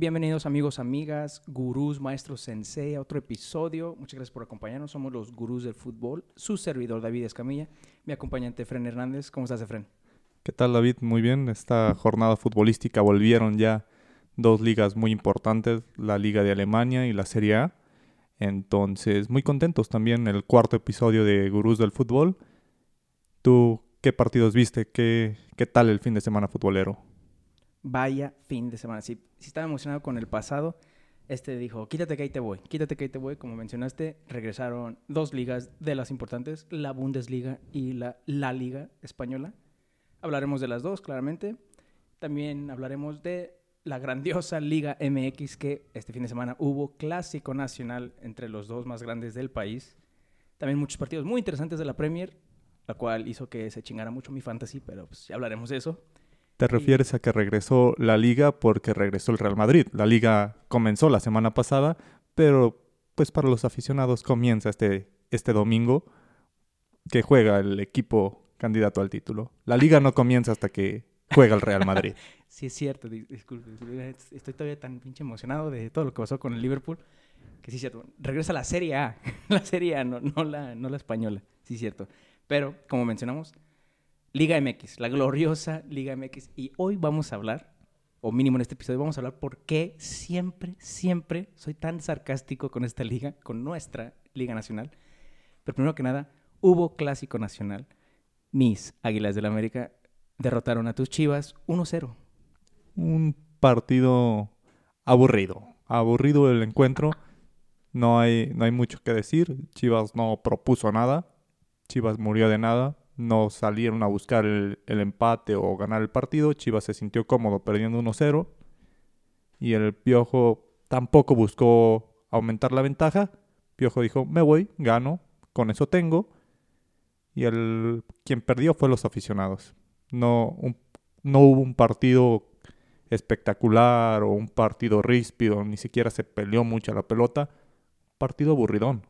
Bienvenidos amigos, amigas, gurús, maestros, sensei a otro episodio. Muchas gracias por acompañarnos. Somos los gurús del fútbol. Su servidor David Escamilla, mi acompañante Fren Hernández. ¿Cómo estás, Fren? ¿Qué tal, David? Muy bien. Esta jornada futbolística volvieron ya dos ligas muy importantes, la Liga de Alemania y la Serie A. Entonces, muy contentos también el cuarto episodio de Gurús del Fútbol. ¿Tú qué partidos viste? ¿Qué, qué tal el fin de semana futbolero? Vaya fin de semana. Si, si estaba emocionado con el pasado, este dijo, quítate que ahí te voy, quítate que ahí te voy. Como mencionaste, regresaron dos ligas de las importantes, la Bundesliga y la La Liga Española. Hablaremos de las dos, claramente. También hablaremos de la grandiosa Liga MX que este fin de semana hubo clásico nacional entre los dos más grandes del país. También muchos partidos muy interesantes de la Premier, la cual hizo que se chingara mucho mi fantasy, pero pues ya hablaremos de eso. ¿Te refieres a que regresó la liga porque regresó el Real Madrid? La liga comenzó la semana pasada, pero pues para los aficionados comienza este, este domingo que juega el equipo candidato al título. La liga no comienza hasta que juega el Real Madrid. sí, es cierto. Disculpe. Estoy todavía tan pinche emocionado de todo lo que pasó con el Liverpool. Que sí, es cierto. Regresa la Serie A. la Serie A, no, no, la, no la española. Sí, es cierto. Pero, como mencionamos, Liga MX, la gloriosa Liga MX. Y hoy vamos a hablar, o mínimo en este episodio, vamos a hablar por qué siempre, siempre soy tan sarcástico con esta liga, con nuestra Liga Nacional. Pero primero que nada, hubo Clásico Nacional. Mis Águilas del América derrotaron a tus Chivas 1-0. Un partido aburrido. Aburrido el encuentro. No hay, no hay mucho que decir. Chivas no propuso nada. Chivas murió de nada. No salieron a buscar el, el empate o ganar el partido. Chivas se sintió cómodo perdiendo 1-0. Y el Piojo tampoco buscó aumentar la ventaja. Piojo dijo, me voy, gano, con eso tengo. Y el quien perdió fue los aficionados. No, no hubo un partido espectacular o un partido ríspido, ni siquiera se peleó mucho la pelota. Partido aburridón.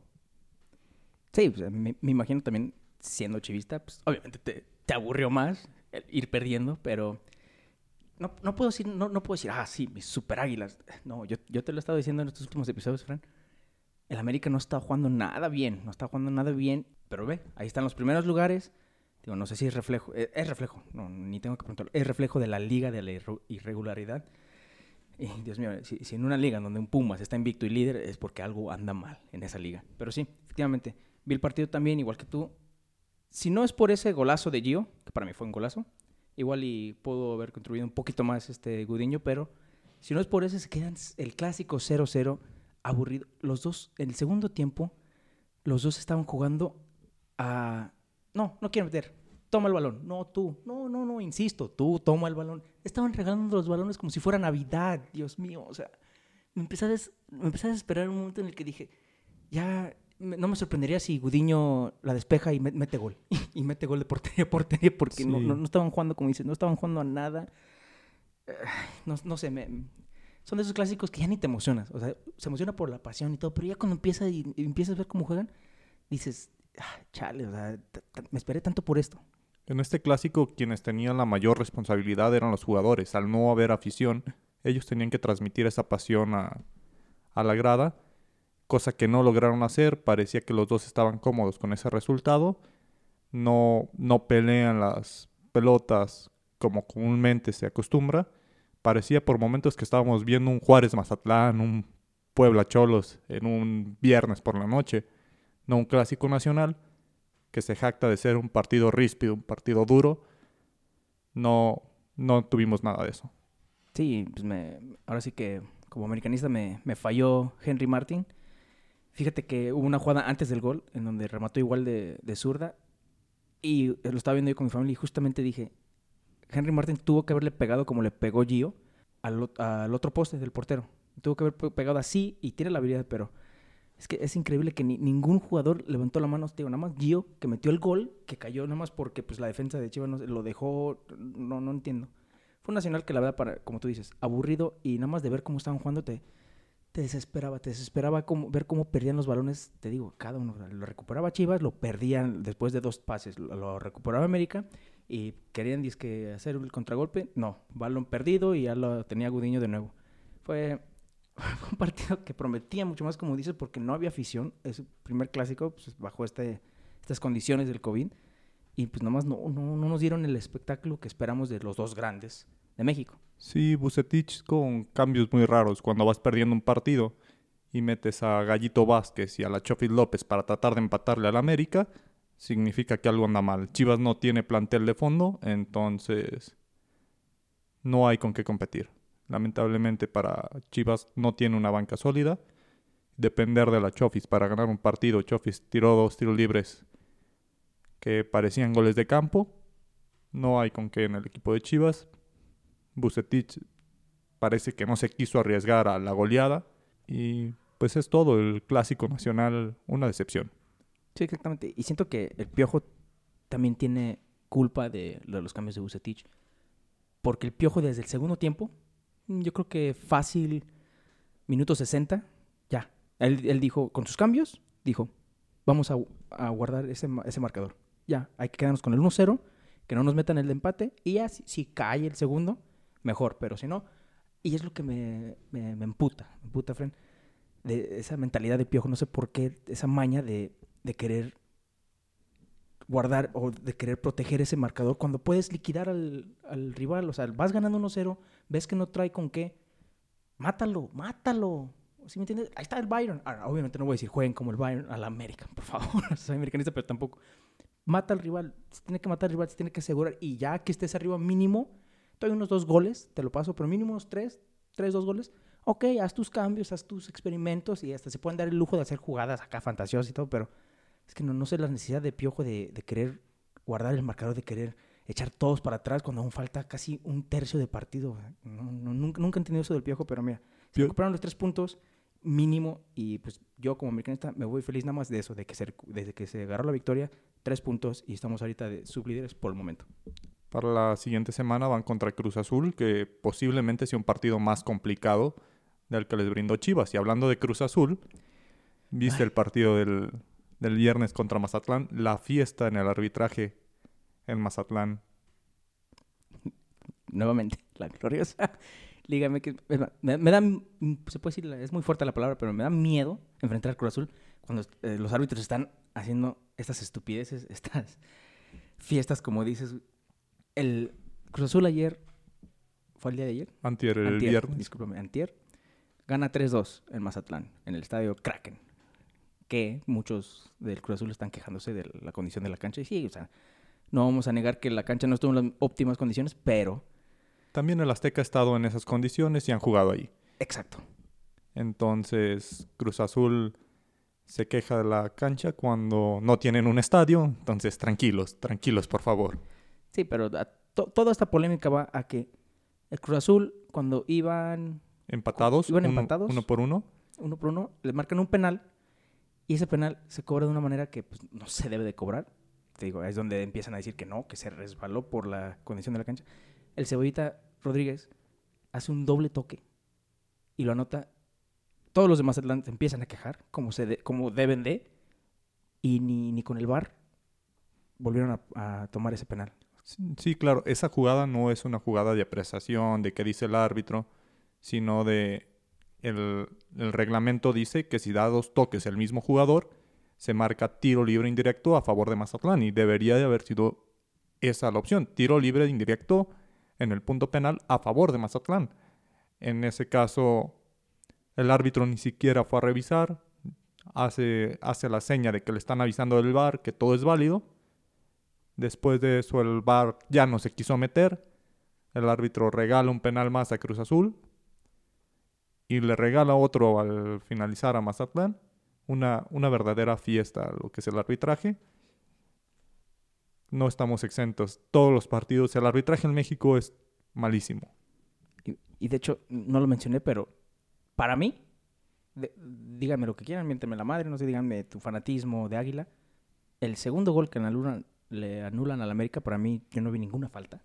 Sí, pues, me, imagino también siendo chivista, pues obviamente te, te aburrió más ir perdiendo, pero no, no puedo decir, no, no puedo decir, ah, sí, mis super águilas. No, yo, yo te lo he estado diciendo en estos últimos episodios, Fran. El América no está jugando nada bien, no está jugando nada bien, pero ve, ahí están los primeros lugares. Digo, no sé si es reflejo, eh, es, reflejo, no, ni tengo que preguntarlo, es reflejo de la liga de la irregularidad. Y Dios mío, si, si, en una liga donde un Pumas está invicto y líder, es porque algo anda mal en esa liga. Pero sí, efectivamente, vi el partido también, igual que tú. Si no es por ese golazo de Gio, que para mí fue un golazo, igual y puedo haber contribuido un poquito más este Gudiño, pero si no es por ese, se quedan el clásico 0-0 aburrido. Los dos, en el segundo tiempo, los dos estaban jugando a no, no quiero meter. Toma el balón. No, tú. No, no, no, insisto. Tú, toma el balón. Estaban regalando los balones como si fuera Navidad. Dios mío. O sea, me empecé a, me empecé a desesperar un momento en el que dije, ya no me sorprendería si Gudiño la despeja y mete gol. y mete gol de portería a portería porque no, no, estaban jugando, como dices, no estaban jugando a nada. No, no sé, me, son de esos clásicos que ya ni te emocionas. O sea, se emociona por la pasión y todo, pero ya cuando empieza y empiezas a ver cómo juegan, dices, Ah, chale, o sea, me esperé tanto por esto. En este clásico, quienes tenían la mayor responsabilidad eran los jugadores. Al no haber afición, ellos tenían que transmitir esa pasión a, a la grada, cosa que no lograron hacer. Parecía que los dos estaban cómodos con ese resultado. No, no pelean las pelotas como comúnmente se acostumbra. Parecía por momentos que estábamos viendo un Juárez Mazatlán, un Puebla Cholos en un viernes por la noche no un clásico nacional, que se jacta de ser un partido ríspido, un partido duro. No, no tuvimos nada de eso. Sí, pues me, ahora sí que como americanista me, me falló Henry Martin. Fíjate que hubo una jugada antes del gol en donde remató igual de, zurda y lo estaba viendo yo con mi familia y justamente dije, Henry Martin tuvo que haberle pegado como le pegó Gio al, al otro poste del portero. Tuvo que haber pegado así y tiene la habilidad, pero es que es increíble que ningún jugador levantó la mano. Digo, nada más Gio, que metió el gol, que cayó nada más porque pues, la defensa de Chivas lo dejó. No, no entiendo. Fue un nacional que la verdad, para, como tú dices, aburrido y nada más de ver cómo estaban jugando te, desesperaba. Te desesperaba ver cómo perdían los balones. Te digo, cada uno lo recuperaba Chivas, lo perdían después de dos pases. Lo, recuperaba América y querían que hacer el contragolpe. No, balón perdido y ya lo tenía Gudiño de nuevo Fue, fue un partido que prometía mucho más, como dices, porque no había afición. Es el primer clásico pues, bajo este, estas condiciones del COVID. Y pues nomás no, no, no nos dieron el espectáculo que esperamos de los dos grandes de México. Sí, Bucetich con cambios muy raros. Cuando vas perdiendo un partido y metes a Gallito Vázquez y a la Chofis López para tratar de empatarle al América, significa que algo anda mal. Chivas no tiene plantel de fondo, entonces no hay con qué competir. Lamentablemente para Chivas no tiene una banca sólida. Depender de la Chofis para ganar un partido. Chofis tiró dos tiros libres que parecían goles de campo. No hay con qué en el equipo de Chivas. Bucetich parece que no se quiso arriesgar a la goleada. Y pues es todo. El clásico nacional, una decepción. Sí, exactamente. Y siento que el Piojo también tiene culpa de, los cambios de Bucetich. Porque el Piojo desde el segundo tiempo, mm, yo creo que fácil, minuto 60, ya. Él, dijo, con sus cambios, dijo, vamos a, guardar ese, ese marcador. Ya, hay que quedarnos con el 1-0, que no nos metan el empate. Y ya, si cae el segundo, mejor. Pero si no, y es lo que me, me, me emputa, me emputa, Fren, de esa mentalidad de Piojo. No sé por qué, esa maña de, de querer guardar o de querer proteger ese marcador cuando puedes liquidar al, al rival. O sea, vas ganando 1-0, ves que no trae con qué, mátalo, mátalo. ¿Sí me entiendes? Ahí está el Bayern. Ahora, obviamente no voy a decir jueguen como el Bayern a la América, por favor. Soy americanista, pero tampoco. Mata al rival. Se tiene que matar al rival, se tiene que asegurar. Y ya que estés arriba, mínimo, doy unos dos goles, te lo paso, pero mínimo unos tres, tres, dos goles. Ok, haz tus cambios, haz tus experimentos y hasta se pueden dar el lujo de hacer jugadas acá fantasiosas y todo, pero es que no, no sé la necesidad de Piojo de, de querer guardar el marcador, de querer echar todos para atrás cuando aún falta casi un tercio de partido. No, no, nunca, nunca he entendido eso del Piojo, pero mira, se recuperaron los tres puntos mínimo y pues yo como americanista me voy feliz nada más de eso, de que se, desde que se agarró la victoria, tres puntos y estamos ahorita de sublíderes por el momento. Para la siguiente semana van contra Cruz Azul, que posiblemente sea un partido más complicado del que les brindó Chivas. Y hablando de Cruz Azul, viste Ay. el partido del, del viernes contra Mazatlán, la fiesta en el arbitraje en Mazatlán. nuevamente, la gloriosa. Es más, Me, me da, se puede decir, es muy fuerte la palabra, pero me da miedo enfrentar al Cruz Azul cuando eh, los árbitros están haciendo estas estupideces, estas fiestas, como dices. El Cruz Azul ayer, ¿fue el día de ayer? Antier, el Antier, viernes. Discúlpame, Antier. Gana 3-2 en Mazatlán, en el estadio Kraken. Que muchos del Cruz Azul están quejándose de la condición de la cancha. Y sí, o sea, no vamos a negar que la cancha no estuvo en las óptimas condiciones, pero... También el Azteca ha estado en esas condiciones y han jugado ahí. Exacto. Entonces, Cruz Azul se queja de la cancha cuando no tienen un estadio. Entonces, tranquilos, tranquilos, por favor. Sí, pero a- to- toda esta polémica va a que el Cruz Azul, cuando iban Empatados, ¿Iban uno, empatados? uno por uno. uno por uno, le marcan un penal y ese penal se cobra de una manera que pues, no se debe de cobrar. Te digo, es donde empiezan a decir que no, que se resbaló por la condición de la cancha. El Cebollita Rodríguez hace un doble toque y lo anota. Todos los demás se empiezan a quejar, como, se de- como deben de, y ni, ni con el VAR volvieron a, a tomar ese penal. Sí, claro, esa jugada no es una jugada de apreciación, de qué dice el árbitro, sino de el, el reglamento dice que si da dos toques el mismo jugador, se marca tiro libre indirecto a favor de Mazatlán y debería de haber sido esa la opción, tiro libre indirecto en el punto penal a favor de Mazatlán. En ese caso, el árbitro ni siquiera fue a revisar, hace, hace la seña de que le están avisando del VAR que todo es válido. Después de eso el VAR ya no se quiso meter. El árbitro regala un penal más a Cruz Azul. Y le regala otro al finalizar a Mazatlán. Una, una verdadera fiesta lo que es el arbitraje. No estamos exentos. Todos los partidos. El arbitraje en México es malísimo. Y, de hecho, no lo mencioné, pero para mí, díganme lo que quieran, miéntenme la madre, no sé, díganme tu fanatismo de Águila. El segundo gol que anulan, le anulan al América, para mí, yo no vi ninguna falta.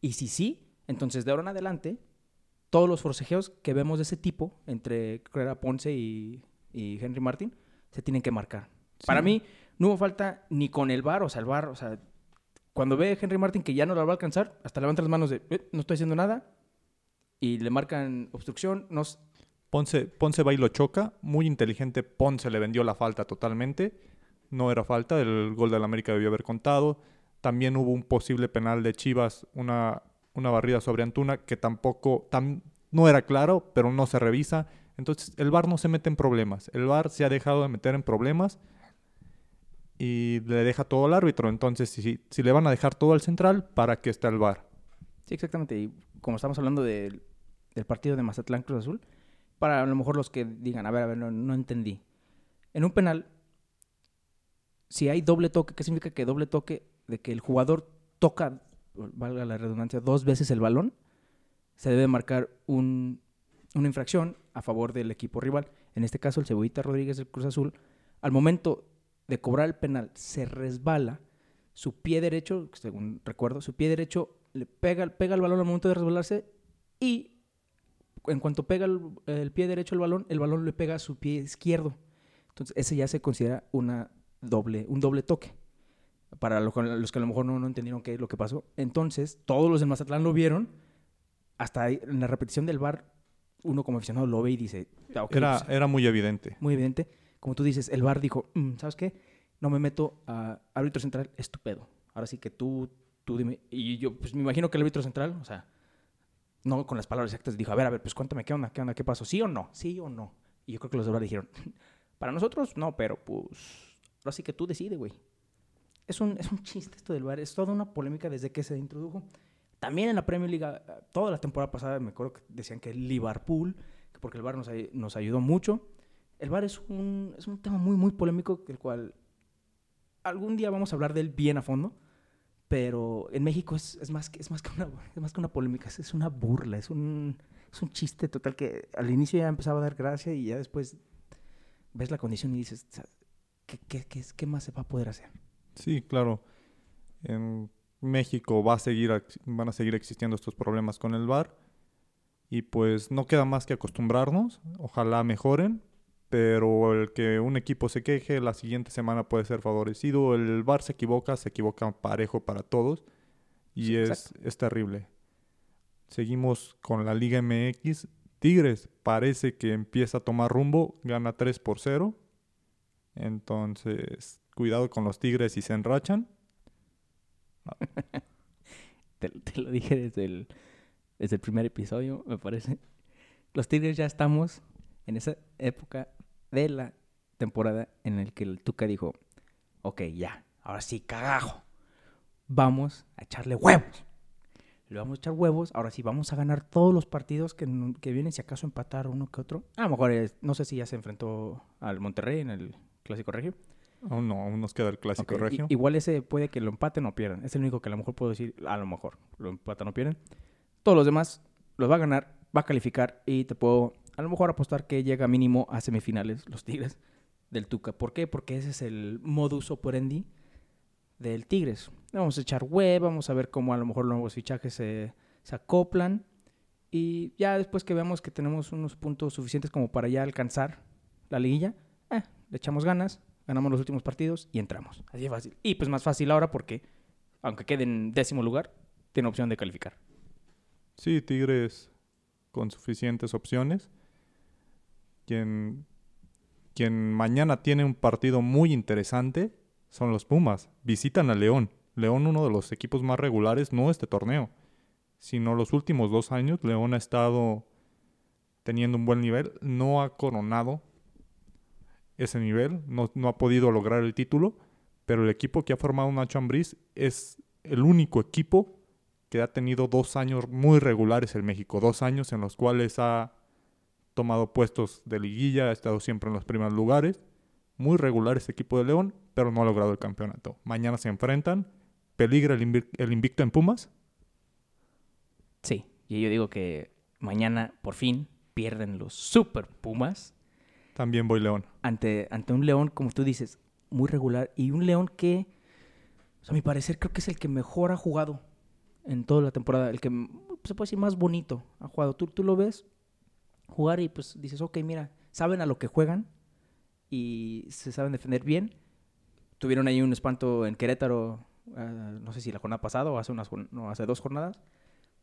Y si sí, entonces de ahora en adelante, todos los forcejeos que vemos de ese tipo, entre creo que era Ponce y, y Henry Martin, se tienen que marcar. Para mí, no hubo falta ni con el VAR, o sea, el VAR, o sea, cuando ve Henry Martin que ya no la va a alcanzar, hasta levanta las manos de, "Eh, no estoy haciendo nada, y le marcan obstrucción. Nos, Ponce, Ponce va y lo choca. Muy inteligente. Ponce le vendió la falta totalmente. No era falta. El gol del América debió haber contado. También hubo un posible penal de Chivas, una, una barrida sobre Antuna, que tampoco, tam- no era claro, pero no se revisa. Entonces, el VAR no se mete en problemas. El VAR se ha dejado de meter en problemas y le deja todo al árbitro. Entonces, si, si le van a dejar todo al central, ¿para qué está el VAR? Sí, exactamente. Y como estamos hablando del, del partido de Mazatlán Cruz Azul, para a lo mejor los que digan, a ver, a ver, no, no entendí. En un penal, si hay doble toque, ¿qué significa que doble toque? De que el jugador toca, valga la redundancia, dos veces el balón, se debe marcar un- una infracción a favor del equipo rival. En este caso, el Cebollita Rodríguez del Cruz Azul, al momento de cobrar el penal, se resbala, su pie derecho, según recuerdo, su pie derecho le pega, pega el balón al momento de resbalarse y en cuanto pega el, el pie derecho al balón, el balón le pega a su pie izquierdo. Entonces, ese ya se considera una doble, un doble toque. Para lo- los que a lo mejor no, no entendieron qué es lo que pasó. Entonces, todos los del Mazatlán lo vieron. Hasta en la repetición del bar, uno como aficionado lo ve y dice, "Ah, ok, Era, pues, era muy evidente. muy evidente. Como tú dices, el VAR dijo, "Mm, ¿sabes qué? No me meto a árbitro central, estúpido. Ahora sí que tú, tú dime. Y yo, pues me imagino que el árbitro central, o sea, no con las palabras exactas, dijo, a ver, a ver, pues cuéntame, ¿qué onda? ¿Qué onda? ¿Qué pasó? ¿Sí o no? ¿Sí o no? Y yo creo que los de VAR dijeron, para nosotros, no, pero pues, ahora sí que tú decides, güey. Es un, es un chiste esto del VAR, es toda una polémica desde que se introdujo. También en la Premier League, ah, toda la temporada pasada, me acuerdo que decían que Liverpool, que porque el VAR nos, nos ayudó mucho. El VAR es un, es un tema muy, muy polémico, del cual algún día vamos a hablar de él bien a fondo, pero en México es, es más, que, es, más que una, es más que una polémica, es, es una burla, es un, es un chiste total que al inicio ya empezaba a dar gracia y ya después ves la condición y dices, "Sa- ¿qué, qué, qué, más se va a poder hacer? Sí, claro. En México va a seguir, van a seguir existiendo estos problemas con el VAR. Y pues no queda más que acostumbrarnos. Ojalá mejoren. Pero el que un equipo se queje la siguiente semana puede ser favorecido. El VAR se equivoca, se equivoca parejo para todos. Y Sí, es, es terrible. Seguimos con la Liga MX. Tigres parece que empieza a tomar rumbo. Gana 3 por 0. Entonces, cuidado con los Tigres si se enrachan. Te, te lo dije desde el, desde el primer episodio, me parece. Los Tigres ya estamos en esa época de la temporada en el que el Tuca dijo, ok, ya, ahora sí, cagajo. Vamos a echarle huevos. Le vamos a echar huevos. Ahora sí, vamos a ganar todos los partidos que, que vienen, si acaso empatar uno que otro. A lo mejor, no sé si ya se enfrentó al Monterrey en el Clásico Regio. Aún no, aún nos queda el clásico Ok, i- regio. Igual ese puede que lo empaten o pierdan. Es el único que a lo mejor puedo decir, a lo mejor lo empatan o pierden. Todos los demás los va a ganar, va a calificar y te puedo a lo mejor apostar que llega mínimo a semifinales los Tigres del Tuca. ¿Por qué? Porque ese es el modus operandi del Tigres. Vamos a echar web, vamos a ver cómo a lo mejor los nuevos fichajes se, se acoplan y ya después que veamos que tenemos unos puntos suficientes como para ya alcanzar la liguilla, le echamos ganas, ganamos los últimos partidos y entramos. Así de fácil. Y pues más fácil ahora porque, aunque quede en décimo lugar, tiene opción de calificar. Sí, Tigres con suficientes opciones. Quien, quien mañana tiene un partido muy interesante son los Pumas. Visitan a León. León, uno de los equipos más regulares, no este torneo, sino los últimos dos años. León ha estado teniendo un buen nivel, no ha coronado ese nivel, no, no ha podido lograr el título, pero el equipo que ha formado Nacho Ambriz es el único equipo que ha tenido dos años muy regulares en México, dos años en los cuales ha tomado puestos de liguilla, ha estado siempre en los primeros lugares, muy regular este equipo de León, pero no ha logrado el campeonato. Mañana se enfrentan, peligra el, invi- el invicto en Pumas, Sí, y yo digo que mañana por fin pierden los Super Pumas también voy León. ante, ante un León, como tú dices, muy regular y un León que, a mi parecer, creo que es el que mejor ha jugado en toda la temporada, el que mm, se puede decir más bonito ha jugado. Tú, tú lo ves jugar y pues dices, ok, mira, saben a lo que juegan y se saben defender bien. Tuvieron ahí un espanto en Querétaro, ah, no sé si la jornada pasada o hace, unas, no, hace dos jornadas,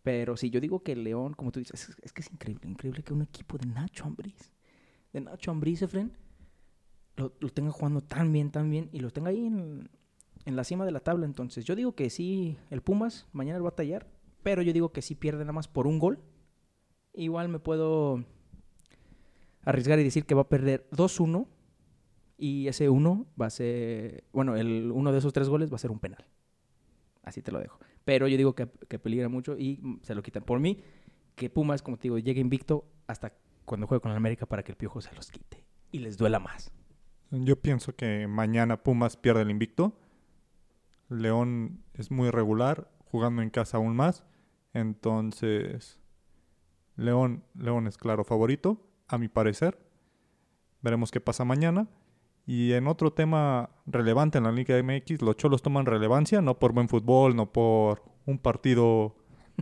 Pero sí, yo digo que León, como tú dices, es, es que es increíble, increíble que un equipo de Nacho Ambriz, de Nacho Ambriz, Efren, lo, lo tenga jugando tan bien, tan bien, y lo tenga ahí en, en la cima de la tabla. Entonces, yo digo que sí, el Pumas mañana va a tallar, pero yo digo que sí pierde nada más por un gol. Igual me puedo arriesgar y decir que va a perder 2-1 y ese 1 va a ser, bueno, el uno de esos tres goles va a ser un penal. Así te lo dejo. Pero yo digo que, que peligra mucho y se lo quitan. Por mí, que Pumas, como te digo, llegue invicto hasta cuando juegue con el América para que el Piojo se los quite y les duela más. Yo pienso que mañana Pumas pierde el invicto. León es muy regular, jugando en casa aún más. Entonces, León, León es claro favorito, a mi parecer. Veremos qué pasa mañana. Y en otro tema relevante en la Liga MX, los Cholos toman relevancia, no por buen fútbol, no por un partido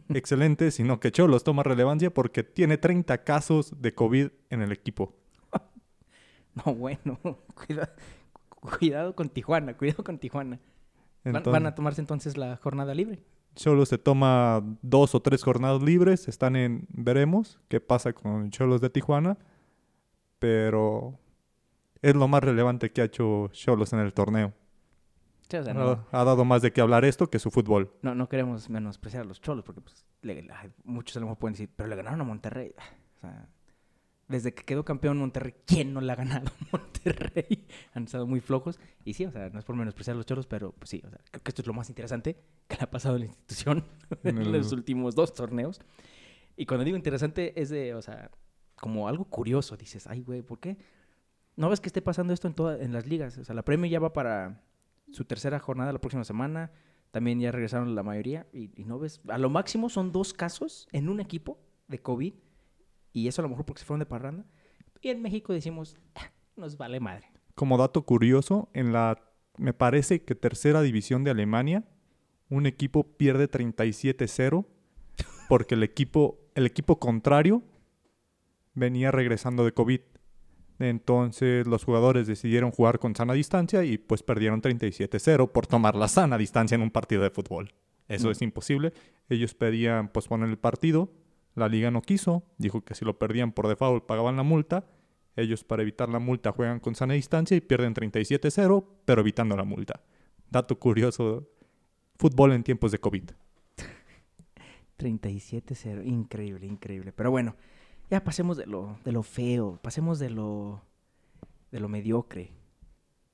excelente, sino que Cholos toma relevancia porque tiene 30 casos de COVID en el equipo. No, bueno, cuidado, cuidado con Tijuana, cuidado con Tijuana. Entonces, van a tomarse entonces la jornada libre. Cholos se toma dos o tres jornadas libres, están en veremos qué pasa con Cholos de Tijuana, pero es lo más relevante que ha hecho Cholos en el torneo. Sí, o sea, no, Ha, ha dado más de qué hablar esto que su fútbol. no, no queremos menospreciar a los cholos, porque pues, le- muchos a lo mejor pueden decir, pero le ganaron a Monterrey. O sea, desde que quedó campeón Monterrey, ¿quién no le ha ganado a Monterrey? Han estado muy flojos. Y sí, o sea, no es por menospreciar a los cholos, pero pues sí, o sea, creo que esto es lo más interesante que le ha pasado a la institución en los últimos dos torneos. Y cuando digo interesante, es de, o sea, como algo curioso. Dices, ay, güey, ¿por qué? ¿No ves que esté pasando esto en, todas en las ligas? O sea, la Premier ya va para su tercera jornada la próxima semana. También ya regresaron la mayoría. Y, no ves, a lo máximo son dos casos en un equipo de COVID. Y eso a lo mejor porque se fueron de parranda. Y en México decimos, "Ah, nos vale madre. Como dato curioso, en la, me parece que tercera división de Alemania, un equipo pierde 37-0 porque el equipo, el equipo contrario venía regresando de COVID. Entonces los jugadores decidieron jugar con sana distancia y pues perdieron 37-0 por tomar la sana distancia en un partido de fútbol. Eso Mm. es imposible. Ellos pedían posponer el partido, la liga no quiso, dijo que si lo perdían por default pagaban la multa. Ellos para evitar la multa juegan con sana distancia y pierden 37-0, pero evitando la multa. Dato curioso, fútbol en tiempos de COVID. 37-0. Increíble, increíble. Pero bueno, ya pasemos de lo, de lo feo, pasemos de lo, de lo mediocre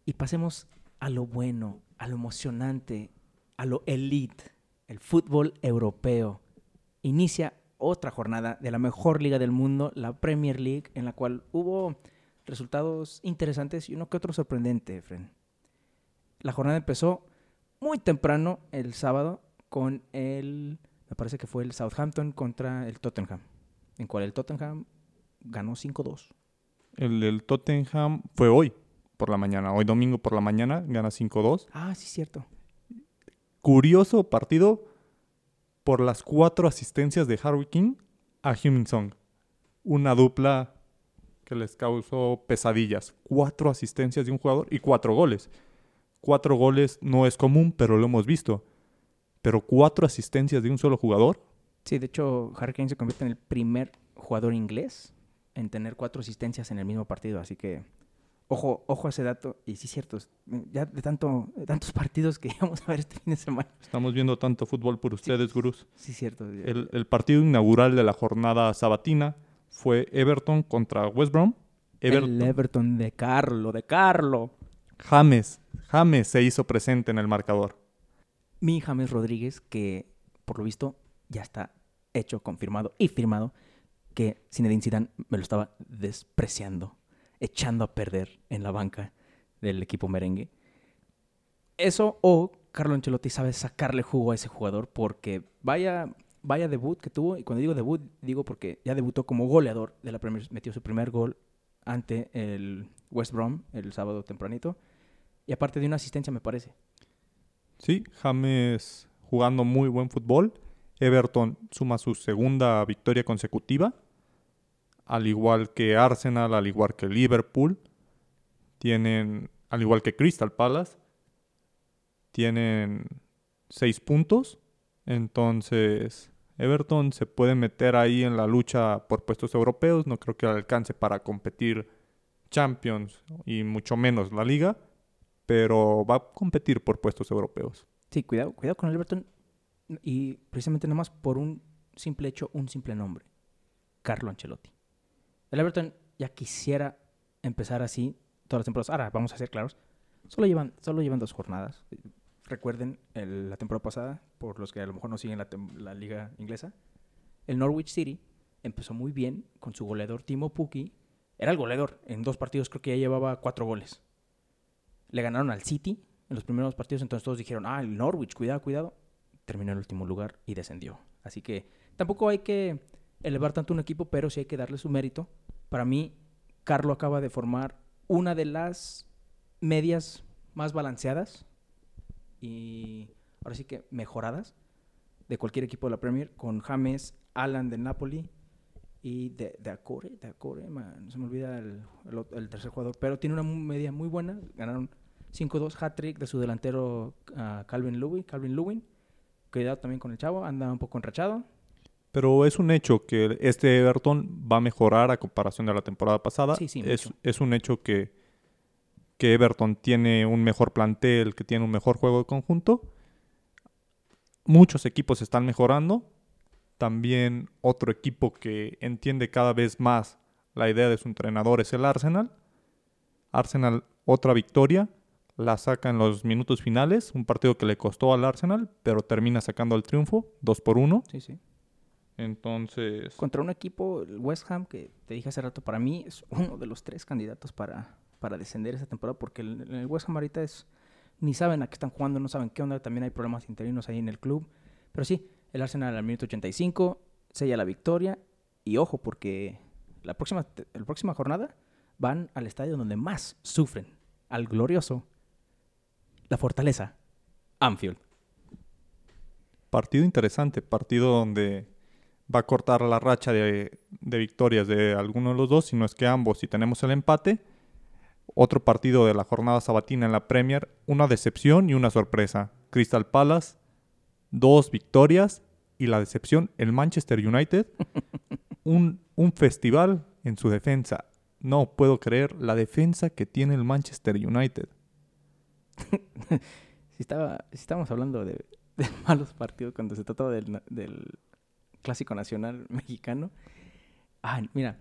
y pasemos a lo bueno, a lo emocionante, a lo elite, el fútbol europeo. Inicia otra jornada de la mejor liga del mundo, la Premier League, en la cual hubo resultados interesantes y uno que otro sorprendente, Fren. La jornada empezó muy temprano el sábado con el, me parece que fue el Southampton contra el Tottenham, en cual el Tottenham ganó 5-2. El del Tottenham fue hoy por la mañana, hoy domingo por la mañana, gana 5-2. Ah, sí, cierto. Curioso partido por las cuatro asistencias de Harry King a Heung-min Song. Una dupla que les causó pesadillas. Cuatro asistencias de un jugador y cuatro goles. Cuatro goles no es común, pero lo hemos visto. Pero cuatro asistencias de un solo jugador. Sí, de hecho, Harry Kane se convierte en el primer jugador inglés en tener cuatro asistencias en el mismo partido, así que ojo, ojo a ese dato. Y sí, cierto, es- ya de, tanto, de tantos partidos que íbamos a ver este fin de semana. Estamos viendo tanto fútbol por ustedes, gurús. Sí, cierto. El, el partido inaugural de la jornada sabatina fue Everton contra West Brom. Everton, El Everton de Carlo, de Carlo. James, James se hizo presente en el marcador. Mi James Rodríguez, que por lo visto ya está hecho, confirmado y firmado, que Zinedine Zidane me lo estaba despreciando, echando a perder en la banca del equipo merengue. Eso o Carlo Ancelotti sabe sacarle jugo a ese jugador porque vaya, vaya debut que tuvo. Y cuando digo debut, digo porque ya debutó como goleador de la Premier, metió su primer gol ante el West Brom el sábado tempranito. Y aparte de una asistencia, me parece. Sí, James jugando muy buen fútbol. Everton suma su segunda victoria consecutiva. Al igual que Arsenal, al igual que Liverpool. Tienen, al igual que Crystal Palace, tienen seis puntos. Entonces, Everton se puede meter ahí en la lucha por puestos europeos. No creo que alcance para competir Champions y mucho menos la liga. Pero va a competir por puestos europeos. Sí, cuidado, cuidado con el Everton. Y precisamente nada más por un simple hecho, un simple nombre. Carlo Ancelotti. El Everton ya quisiera empezar así todas las temporadas. Ahora, vamos a ser claros. Solo llevan, solo llevan dos jornadas. Recuerden la temporada pasada, por los que a lo mejor no siguen la liga inglesa. El Norwich City empezó muy bien con su goleador Timo Pukki. Era el goleador. En dos partidos creo que ya llevaba cuatro goles. Le ganaron al City en los primeros partidos, entonces todos dijeron, ah, el Norwich, cuidado, cuidado. Terminó en el último lugar y descendió. Así que tampoco hay que elevar tanto un equipo, pero sí hay que darle su mérito. Para mí, Carlo acaba de formar una de las medias más balanceadas y ahora sí que mejoradas de cualquier equipo de la Premier, con James, Alan de Napoli y de, de Acore, de Acore, no se me olvida el, tercer jugador, pero tiene una media muy buena, ganaron 5-2 hat-trick de su delantero ah, Calvin Lewin, Calvin Lewin. Cuidado también con el chavo, anda un poco enrachado. Pero es un hecho que este Everton va a mejorar a comparación de la temporada pasada. Sí, sí, es, es un hecho que, que Everton tiene un mejor plantel, que tiene un mejor juego de conjunto. Muchos equipos están mejorando. También otro equipo que entiende cada vez más la idea de su entrenador es el Arsenal. Arsenal, otra victoria, la saca en los minutos finales, un partido que le costó al Arsenal, pero termina sacando el triunfo, 2 por 1. Sí, sí. Entonces, Contra un equipo, el West Ham, que te dije hace rato, para mí es uno de los tres candidatos para, para descender esta temporada, porque el, el West Ham ahorita es, ni saben a qué están jugando, no saben qué onda, también hay problemas interinos ahí en el club. Pero sí, el Arsenal al minuto 85 sella la victoria, y ojo, porque la próxima, la próxima jornada van al estadio donde más sufren, al glorioso, la fortaleza, Anfield. partido interesante, partido donde va a cortar la racha de, de victorias de alguno de los dos, si no es que ambos, si tenemos el empate. Otro partido de la jornada sabatina en la Premier, una decepción y una sorpresa. Crystal Palace, dos victorias y la decepción, el Manchester United, un, un festival en su defensa. No puedo creer la defensa que tiene el Manchester United. Si, estaba, si estábamos hablando de, de malos partidos cuando se trataba del, clásico nacional mexicano. Ah, mira,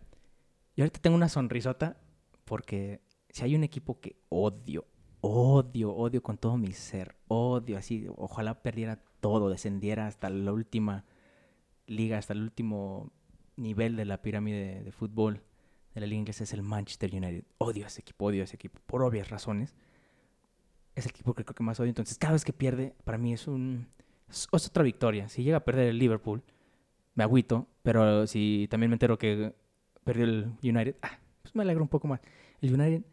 yo ahorita tengo una sonrisota porque si hay un equipo que odio, odio, odio con todo mi ser, odio así, ojalá perdiera todo, descendiera hasta la última liga, hasta el último nivel de la pirámide de fútbol de la liga inglesa es el Manchester United. Odio a ese equipo, odio a ese equipo, por obvias razones es el equipo que creo que más odio. Entonces, cada vez que pierde, para mí es un es, otra victoria. Si llega a perder el Liverpool, me agüito, pero si también me entero que perdió el United, ah, pues me alegro un poco más. El United,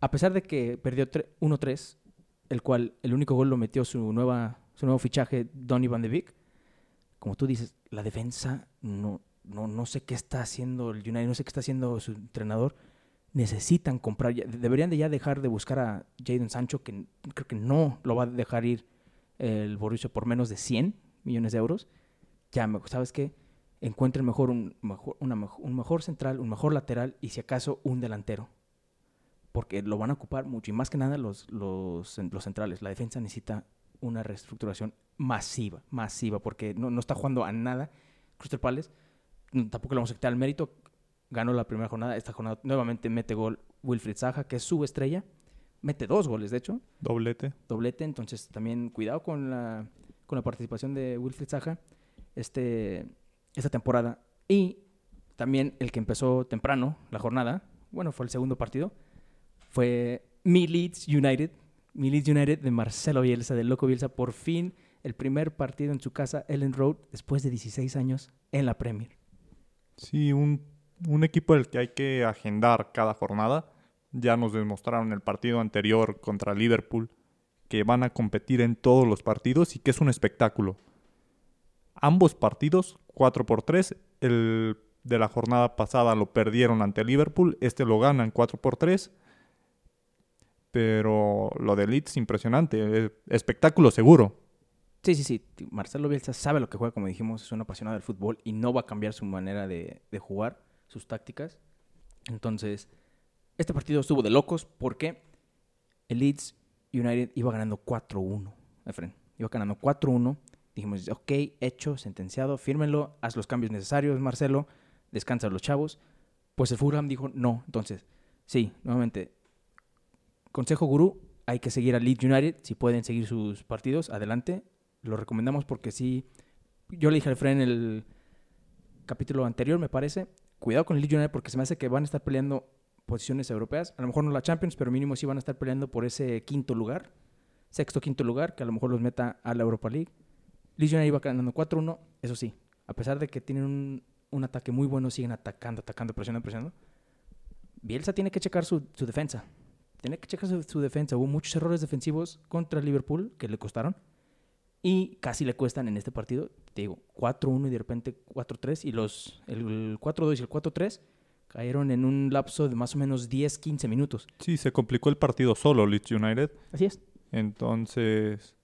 a pesar de que perdió tre- 1-3, el cual el único gol lo metió su nueva su nuevo fichaje Donny van de Beek, como tú dices, la defensa no no no sé qué está haciendo el United, no sé qué está haciendo su entrenador necesitan comprar, deberían de ya dejar de buscar a Jadon Sancho, que creo que no lo va a dejar ir el Borussia por menos de 100 millones de euros. Ya, ¿sabes qué? Encuentren mejor un mejor, una un mejor central, un mejor lateral y si acaso un delantero. Porque lo van a ocupar mucho y más que nada los, los, los centrales. La defensa necesita una reestructuración masiva, masiva, porque no, no está jugando a nada. Crystal Palace, tampoco le vamos a quitar el mérito, ganó la primera jornada. Esta jornada nuevamente mete gol Wilfried Zaha, que es su estrella. Mete dos goles, de hecho, Doblete. doblete. Entonces también cuidado con la, con la participación de Wilfried Zaha este, esta temporada. Y también el que empezó temprano la jornada, bueno, fue el segundo partido, fue mi Leeds United. Mi Leeds United de Marcelo Bielsa, del Loco Bielsa. Por fin el primer partido en su casa, Ellen Road, después de 16 años en la Premier. Sí, un, un equipo al que hay que agendar cada jornada. Ya nos demostraron el partido anterior contra Liverpool que van a competir en todos los partidos y que es un espectáculo. Ambos partidos, 4 por 3. El de la jornada pasada lo perdieron ante Liverpool. Este lo ganan 4 por 3. Pero lo de Leeds, impresionante. eh, Espectáculo seguro. Sí, sí, sí. Marcelo Bielsa sabe lo que juega, como dijimos, es un apasionado del fútbol y no va a cambiar su manera de jugar, sus tácticas. Entonces, este partido estuvo de locos porque el Leeds United iba ganando 4-1, Efren. Iba ganando 4-1. Dijimos, ok, hecho, sentenciado, fírmenlo, haz los cambios necesarios, Marcelo, descansa a los chavos. Pues el Fulham dijo, no. Entonces, sí, nuevamente, consejo gurú, hay que seguir al Leeds United. Si pueden seguir sus partidos, adelante. Lo recomendamos porque sí, yo le dije al Fren en el capítulo anterior, me parece, cuidado con el Leeds United porque se me hace que van a estar peleando posiciones europeas. A lo mejor no la Champions, pero mínimo sí van a estar peleando por ese quinto lugar, sexto, quinto lugar, que a lo mejor los meta a la Europa League. Leeds United iba ganando 4-1, eso sí, a pesar de que tienen un, ataque muy bueno, siguen atacando, atacando, presionando, presionando. Bielsa tiene que checar su, su defensa. Tiene que checar su, su, defensa. Hubo muchos errores defensivos contra Liverpool que le costaron. Y casi le cuestan en este partido, te digo, 4-1 y de repente 4-3. Y los, el 4-2 y el 4-3 cayeron en un lapso de más o menos 10-15 minutos. Sí, se complicó el partido solo, Leeds United. Así es. Entonces,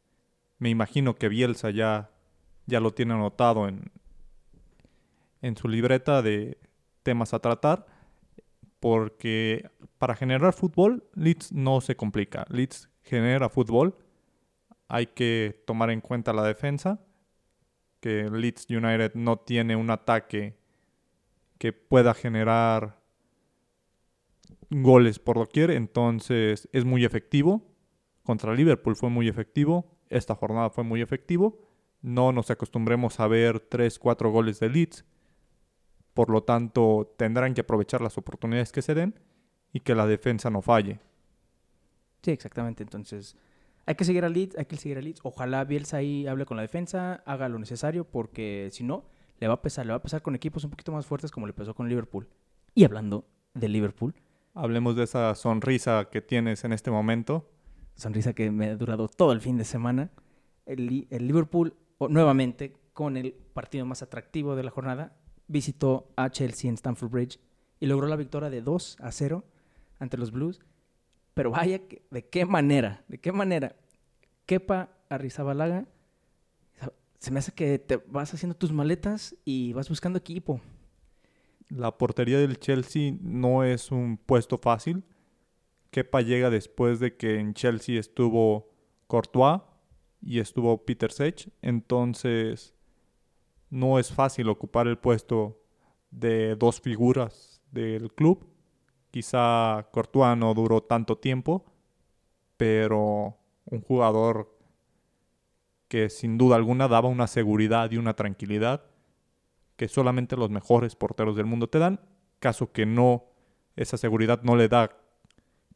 me imagino que Bielsa ya, ya lo tiene anotado en, en su libreta de temas a tratar. Porque para generar fútbol, Leeds no se complica. Leeds genera fútbol hay que tomar en cuenta la defensa, que Leeds United no tiene un ataque que pueda generar goles por doquier, entonces es muy efectivo. Contra Liverpool fue muy efectivo, esta jornada fue muy efectivo. No nos acostumbremos a ver 3, 4 goles de Leeds, por lo tanto tendrán que aprovechar las oportunidades que se den y que la defensa no falle. Sí, exactamente, entonces hay que seguir a Leeds, hay que seguir a Leeds. Ojalá Bielsa ahí hable con la defensa, haga lo necesario, porque si no, le va a pesar, le va a pesar con equipos un poquito más fuertes como le pesó con Liverpool. Y hablando de Liverpool. Hablemos de esa sonrisa que tienes en este momento. Sonrisa que me ha durado todo el fin de semana. El, el Liverpool, nuevamente, con el partido más atractivo de la jornada, visitó a Chelsea en Stamford Bridge y logró la victoria de 2 a 0 ante los Blues. Pero vaya, ¿de qué manera? ¿De qué manera? Kepa Arrizabalaga, se me hace que te vas haciendo tus maletas y vas buscando equipo. La portería del Chelsea no es un puesto fácil. Kepa llega después de que en Chelsea estuvo Courtois y estuvo Peter Sech. Entonces, no es fácil ocupar el puesto de dos figuras del club. Quizá Courtois no duró tanto tiempo, pero un jugador que sin duda alguna daba una seguridad y una tranquilidad que solamente los mejores porteros del mundo te dan, caso que no, esa seguridad no le da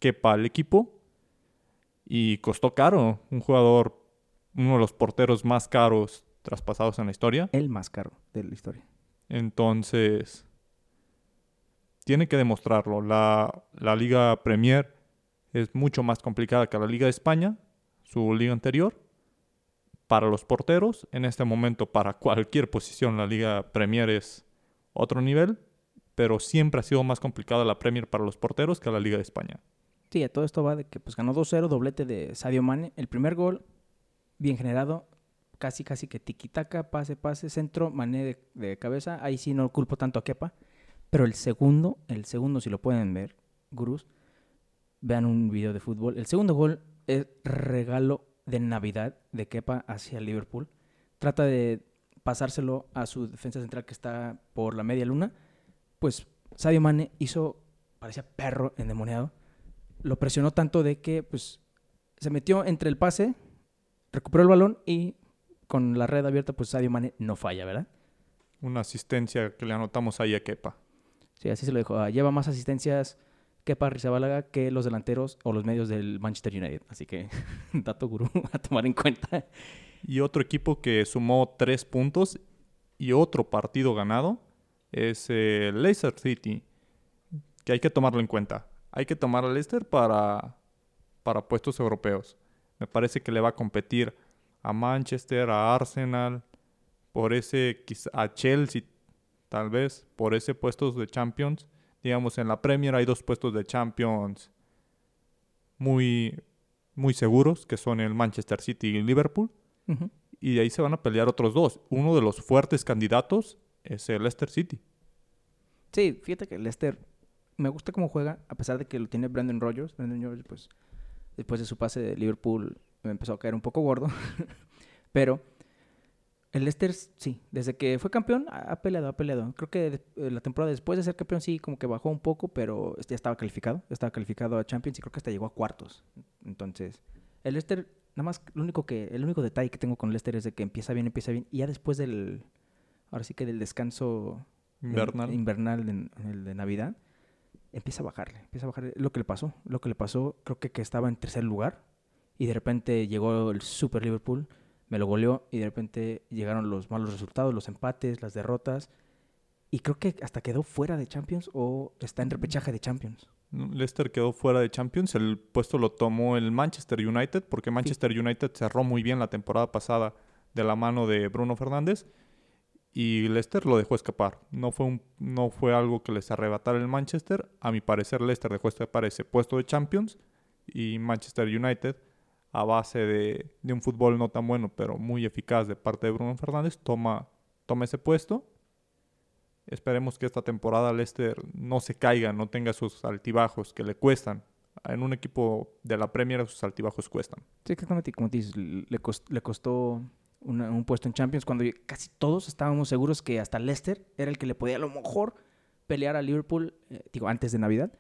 quepa al equipo y costó caro, un jugador, uno de los porteros más caros traspasados en la historia. El más caro de la historia. Entonces, tiene que demostrarlo. La, la, Liga Premier es mucho más complicada que la Liga de España, su liga anterior. Para los porteros, en este momento para cualquier posición la Liga Premier es otro nivel, pero siempre ha sido más complicada la Premier para los porteros que la Liga de España. Sí, todo esto va de que pues ganó 2-0, doblete de Sadio Mane. El primer gol, bien generado, casi casi que tiki-taka, pase, pase, centro, Mane de, de cabeza. Ahí sí no culpo tanto a Kepa. Pero el segundo, el segundo, si lo pueden ver, gurús, vean un video de fútbol. El segundo gol es regalo de Navidad de Kepa hacia Liverpool. Trata de pasárselo a su defensa central que está por la media luna. Pues Sadio Mane hizo, parecía perro endemoniado. Lo presionó tanto de que pues se metió entre el pase, recuperó el balón y con la red abierta pues Sadio Mane no falla, ¿verdad? Una asistencia que le anotamos ahí a Kepa. Sí, así se lo dijo. Ah, lleva más asistencias Kepa Arrizabalaga que los delanteros o los medios del Manchester United. Así que, dato gurú a tomar en cuenta. Y otro equipo que sumó tres puntos y otro partido ganado es el Leicester City, que hay que tomarlo en cuenta. Hay que tomar al Leicester para, para puestos europeos. Me parece que le va a competir a Manchester, a Arsenal, por ese, a Chelsea tal vez por ese puesto de Champions. Digamos, en la Premier hay dos puestos de Champions muy, muy seguros, que son el Manchester City y Liverpool. y de ahí se van a pelear otros dos. Uno de los fuertes candidatos es el Leicester City. Sí, fíjate que Leicester me gusta cómo juega, a pesar de que lo tiene Brandon Rogers. Brandon Rogers, pues, después de su pase de Liverpool, me empezó a caer un poco gordo. Pero el Leicester, sí, desde que fue campeón, ha peleado, ha peleado. Creo que eh, la temporada después de ser campeón, sí, como que bajó un poco, pero ya estaba calificado. Ya estaba calificado a Champions y creo que hasta llegó a cuartos. Entonces, el Leicester, nada más, lo único que, el único detalle que tengo con el Leicester es de que empieza bien, empieza bien. Y ya después del, ahora sí que del descanso Invernal. invernal en, en el de Navidad, empieza a bajarle, empieza a bajarle. Lo que le pasó, lo que le pasó, creo que, que estaba en tercer lugar y de repente llegó el Super Liverpool, me lo goleó y de repente llegaron los malos resultados, los empates, las derrotas y creo que hasta quedó fuera de Champions o está en repechaje de Champions. Leicester quedó fuera de Champions, el puesto lo tomó el Manchester United porque Manchester United cerró muy bien la temporada pasada de la mano de Bruno Fernández y Leicester lo dejó escapar. No fue, un, no fue algo que les arrebatara el Manchester. A mi parecer, Leicester dejó escapar ese puesto de Champions y Manchester United, a base de, de un fútbol no tan bueno, pero muy eficaz de parte de Bruno Fernández, toma, toma ese puesto. Esperemos que esta temporada Leicester no se caiga, no tenga sus altibajos que le cuestan. En un equipo de la Premier sus altibajos cuestan. Sí, exactamente. Como dices, le, cost, le costó un puesto en Champions cuando casi todos estábamos seguros que hasta Leicester era el que le podía a lo mejor pelear a Liverpool, eh, digo, antes de Navidad,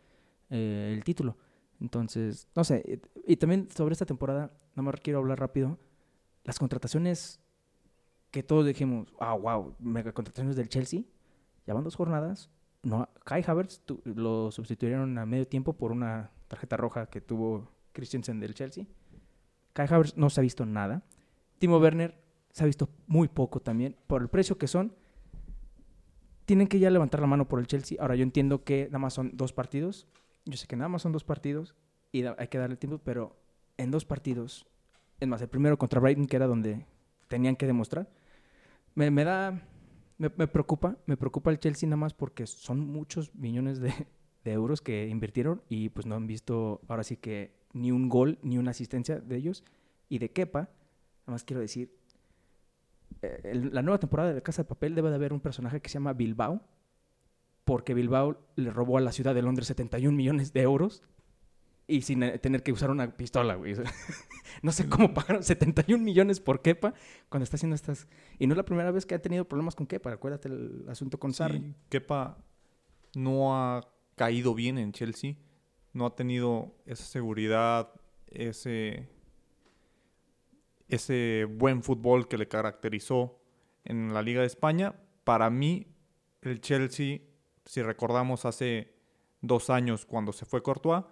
eh, el título. Entonces, no sé, y también sobre esta temporada, nada más quiero hablar rápido, las contrataciones que todos dijimos, ah, wow, mega contrataciones del Chelsea, ya van dos jornadas, no, Kai Havertz tu, lo sustituyeron a medio tiempo por una tarjeta roja que tuvo Christensen del Chelsea. Kai Havertz no se ha visto nada. Timo Werner se ha visto muy poco también. Por el precio que son, tienen que ya levantar la mano por el Chelsea. Ahora yo entiendo que nada más son dos partidos. Yo sé que nada más son dos partidos y hay que darle tiempo, pero en dos partidos, es más, el primero contra Brighton, que era donde tenían que demostrar, me, me da, me, me, preocupa, me preocupa el Chelsea nada más porque son muchos millones de, de euros que invirtieron y pues no han visto ahora sí que ni un gol ni una asistencia de ellos. Y de Kepa, nada más quiero decir, eh, el, la nueva temporada de Casa de Papel debe de haber un personaje que se llama Bilbao, porque Bilbao le robó a la ciudad de Londres 71 millones de euros y sin eh, tener que usar una pistola, güey. no sé cómo pagaron 71 millones por Kepa cuando está haciendo estas... Y no es la primera vez que ha tenido problemas con Kepa, acuérdate el asunto con Sarri. Sí, Kepa no ha caído bien en Chelsea, no ha tenido esa seguridad, ese ese buen fútbol que le caracterizó en la Liga de España. Para mí, el Chelsea, si recordamos hace dos años cuando se fue Courtois,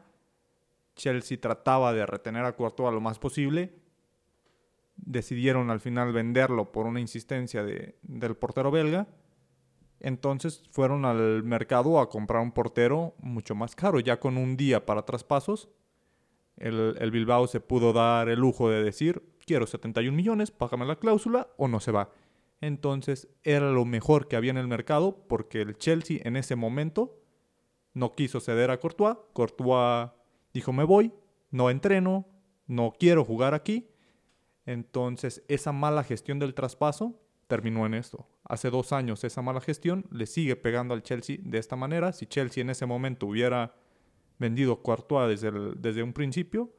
Chelsea trataba de retener a Courtois lo más posible. Decidieron al final venderlo por una insistencia de, del portero belga. Entonces fueron al mercado a comprar un portero mucho más caro, ya con un día para traspasos. El, el Bilbao se pudo dar el lujo de decir, quiero 71 millones, págame la cláusula o no se va. Entonces era lo mejor que había en el mercado porque el Chelsea en ese momento no quiso ceder a Courtois. Courtois dijo me voy, no entreno, no quiero jugar aquí. Entonces esa mala gestión del traspaso terminó en esto. Hace dos años esa mala gestión le sigue pegando al Chelsea de esta manera. Si Chelsea en ese momento hubiera vendido Courtois desde, desde un principio,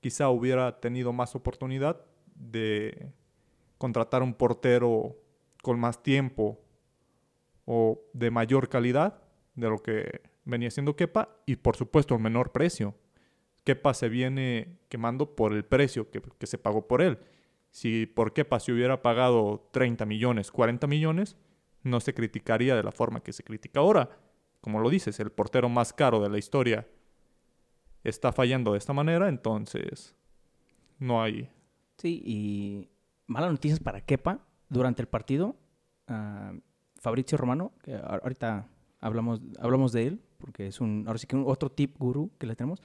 quizá hubiera tenido más oportunidad de contratar un portero con más tiempo o de mayor calidad de lo que venía siendo Kepa y por supuesto un menor precio. Kepa se viene quemando por el precio que, que se pagó por él. Si por Kepa se hubiera pagado 30 millones, 40 millones, no se criticaría de la forma que se critica ahora. Como lo dices, el portero más caro de la historia está fallando de esta manera, entonces no hay. Sí, y malas noticias para Kepa. Durante el partido, uh, Fabrizio Romano, que ahorita hablamos, hablamos de él, porque es un, ahora sí que un otro tip gurú que le tenemos,